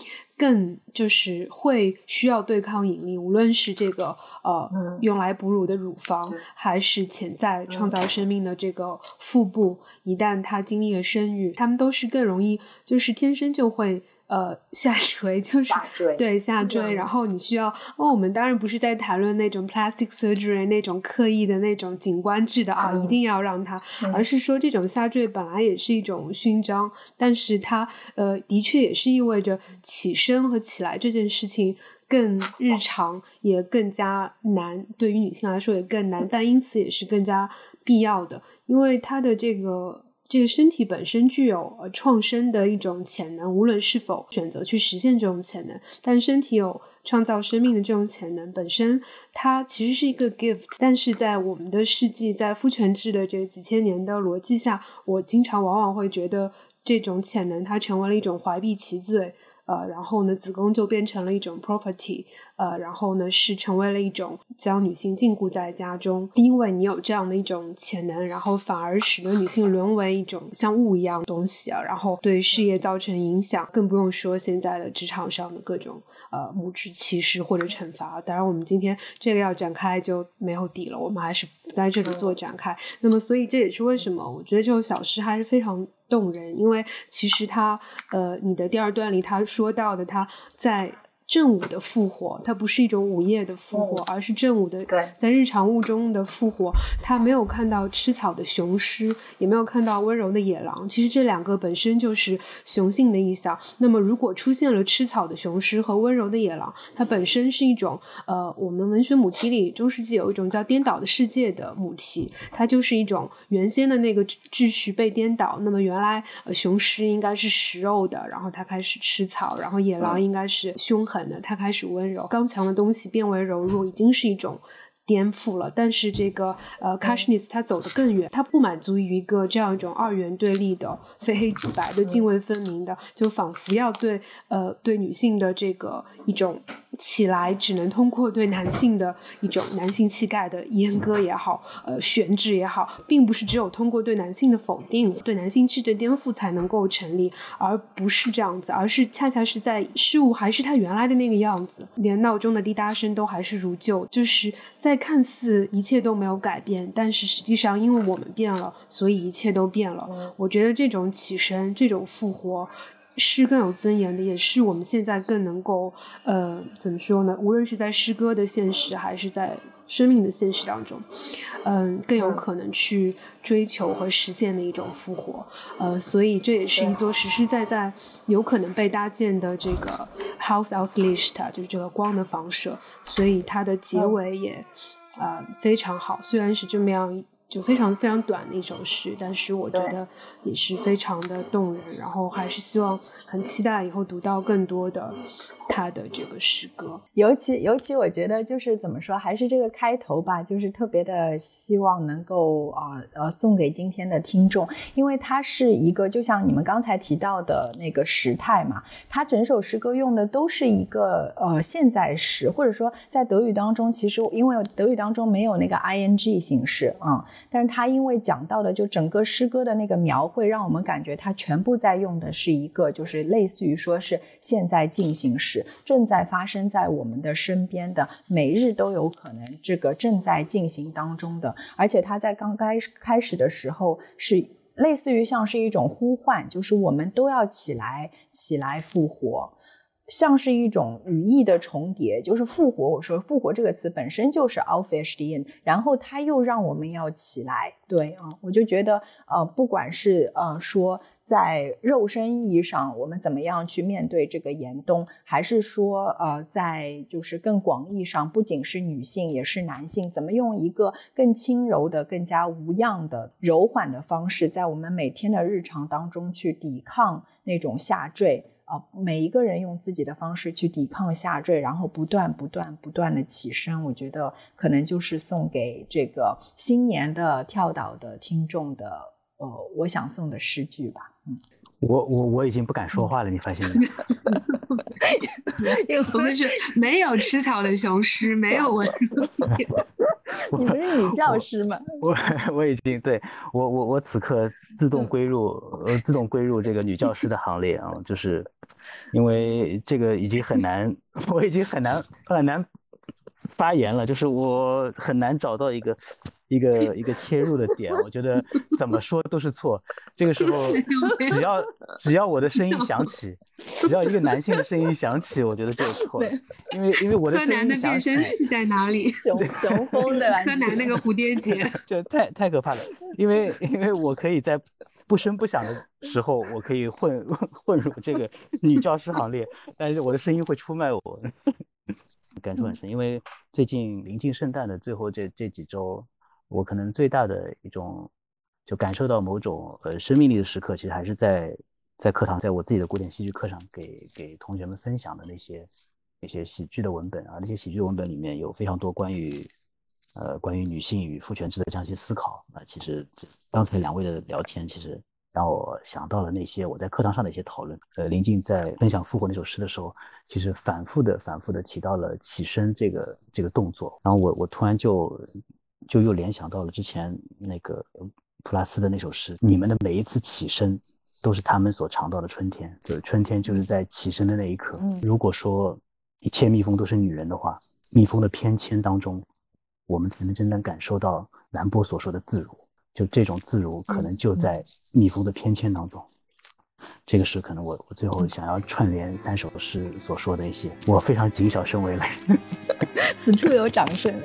更就是会需要对抗引力，无论是这个呃用来哺乳的乳房，还是潜在创造生命的这个腹部，一旦它经历了生育，它们都是更容易，就是天生就会。呃，下垂 就是对下坠，然后你需要哦，我们当然不是在谈论那种 plastic surgery 那种刻意的那种景观制的啊，一定要让它，而是说这种下坠本来也是一种勋章，但是它呃的确也是意味着起身和起来这件事情更日常，也更加难，对于女性来说也更难，但因此也是更加必要的，因为它的这个。这个身体本身具有呃创生的一种潜能，无论是否选择去实现这种潜能，但身体有创造生命的这种潜能本身，它其实是一个 gift。但是在我们的世纪，在父权制的这几千年的逻辑下，我经常往往会觉得这种潜能它成为了一种怀璧其罪。呃，然后呢，子宫就变成了一种 property，呃，然后呢，是成为了一种将女性禁锢在家中，因为你有这样的一种潜能，然后反而使得女性沦为一种像物一样的东西啊，然后对事业造成影响，更不用说现在的职场上的各种呃母职歧视或者惩罚。当然，我们今天这个要展开就没有底了，我们还是不在这里做展开。那么，所以这也是为什么我觉得这首小诗还是非常。动人，因为其实他，呃，你的第二段里他说到的，他在。正午的复活，它不是一种午夜的复活，而是正午的在日常物中的复活。他没有看到吃草的雄狮，也没有看到温柔的野狼。其实这两个本身就是雄性的意象。那么，如果出现了吃草的雄狮和温柔的野狼，它本身是一种呃，我们文学母题里中世纪有一种叫颠倒的世界的母题，它就是一种原先的那个秩序被颠倒。那么原来呃雄狮应该是食肉的，然后它开始吃草，然后野狼应该是凶狠。他开始温柔，刚强的东西变为柔弱，已经是一种颠覆了。但是这个呃，卡什尼斯他走得更远，他不满足于一个这样一种二元对立的、非黑即白的、泾渭分明的，就仿佛要对呃对女性的这个一种。起来只能通过对男性的一种男性气概的阉割也好，呃，悬置也好，并不是只有通过对男性的否定、对男性质的颠覆才能够成立，而不是这样子，而是恰恰是在事物还是它原来的那个样子，连闹钟的滴答声都还是如旧，就是在看似一切都没有改变，但是实际上因为我们变了，所以一切都变了。我觉得这种起身，这种复活。是更有尊严的，也是我们现在更能够，呃，怎么说呢？无论是在诗歌的现实，还是在生命的现实当中，嗯，更有可能去追求和实现的一种复活。呃，所以这也是一座实实在在有可能被搭建的这个 House Auslicht，就是这个光的房舍。所以它的结尾也啊非常好，虽然是这么样。就非常非常短的一首诗，但是我觉得也是非常的动人。然后还是希望很期待以后读到更多的他的这个诗歌。尤其尤其我觉得就是怎么说，还是这个开头吧，就是特别的希望能够啊呃送给今天的听众，因为它是一个就像你们刚才提到的那个时态嘛，它整首诗歌用的都是一个呃现在时，或者说在德语当中，其实因为德语当中没有那个 ing 形式啊。但是他因为讲到的就整个诗歌的那个描绘，让我们感觉他全部在用的是一个就是类似于说是现在进行时，正在发生在我们的身边的，每日都有可能这个正在进行当中的。而且他在刚开开始的时候是类似于像是一种呼唤，就是我们都要起来，起来复活。像是一种语义的重叠，就是复活。我说复活这个词本身就是 aufstehen，然后它又让我们要起来。对啊，我就觉得呃，不管是呃说在肉身意义上我们怎么样去面对这个严冬，还是说呃在就是更广义上，不仅是女性也是男性，怎么用一个更轻柔的、更加无恙的、柔缓的方式，在我们每天的日常当中去抵抗那种下坠。啊，每一个人用自己的方式去抵抗下坠，然后不断、不断、不断的起身，我觉得可能就是送给这个新年的跳岛的听众的，呃，我想送的诗句吧。嗯，我我我已经不敢说话了，你发现没有？因 为我们是没有吃草的雄狮，没有温柔。你不是女教师吗？我 我已经对我我我此刻自动归入呃自动归入这个女教师的行列啊，就是因为这个已经很难，我已经很难很难发言了，就是我很难找到一个。一个一个切入的点，我觉得怎么说都是错。这个时候，只要 只要我的声音响起，只要一个男性的声音响起，我觉得就是错。因为因为我的声音柯南的变声器在哪里？熊熊风的柯南那个蝴蝶结，就太太可怕了。因为因为我可以在不声不响的时 候，我可以混 混入这个女教师行列，但是我的声音会出卖我。感触很深，因为最近临近圣诞的最后这这几周。我可能最大的一种，就感受到某种呃生命力的时刻，其实还是在在课堂，在我自己的古典戏剧课上给给同学们分享的那些那些喜剧的文本啊，那些喜剧文本里面有非常多关于呃关于女性与父权制的这样一些思考啊。其实刚才两位的聊天，其实让我想到了那些我在课堂上的一些讨论。呃，林静在分享《复活》那首诗的时候，其实反复的反复的提到了起身这个这个动作，然后我我突然就。就又联想到了之前那个普拉斯的那首诗：“你们的每一次起身，都是他们所尝到的春天。就是春天，就是在起身的那一刻。如果说一切蜜蜂都是女人的话，蜜蜂的偏迁当中，我们才能真正感受到兰波所说的自如。就这种自如，可能就在蜜蜂的偏迁当中。这个是可能我我最后想要串联三首诗所说的一些，我非常谨小慎微了。此处有掌声。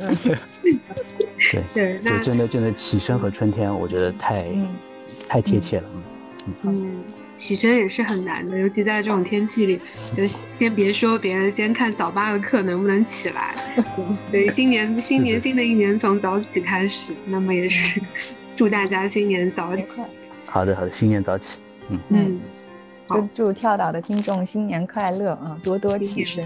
对对，就真的真的起身和春天，我觉得太太贴切了。嗯，起身也是很难的，尤其在这种天气里。就先别说别人，先看早八的课能不能起来。对，新年新年新的一年从早起开始，那么也是 祝大家新年早起。好的好的，新年早起。嗯嗯，祝祝跳岛的听众新年快乐啊，多多起身。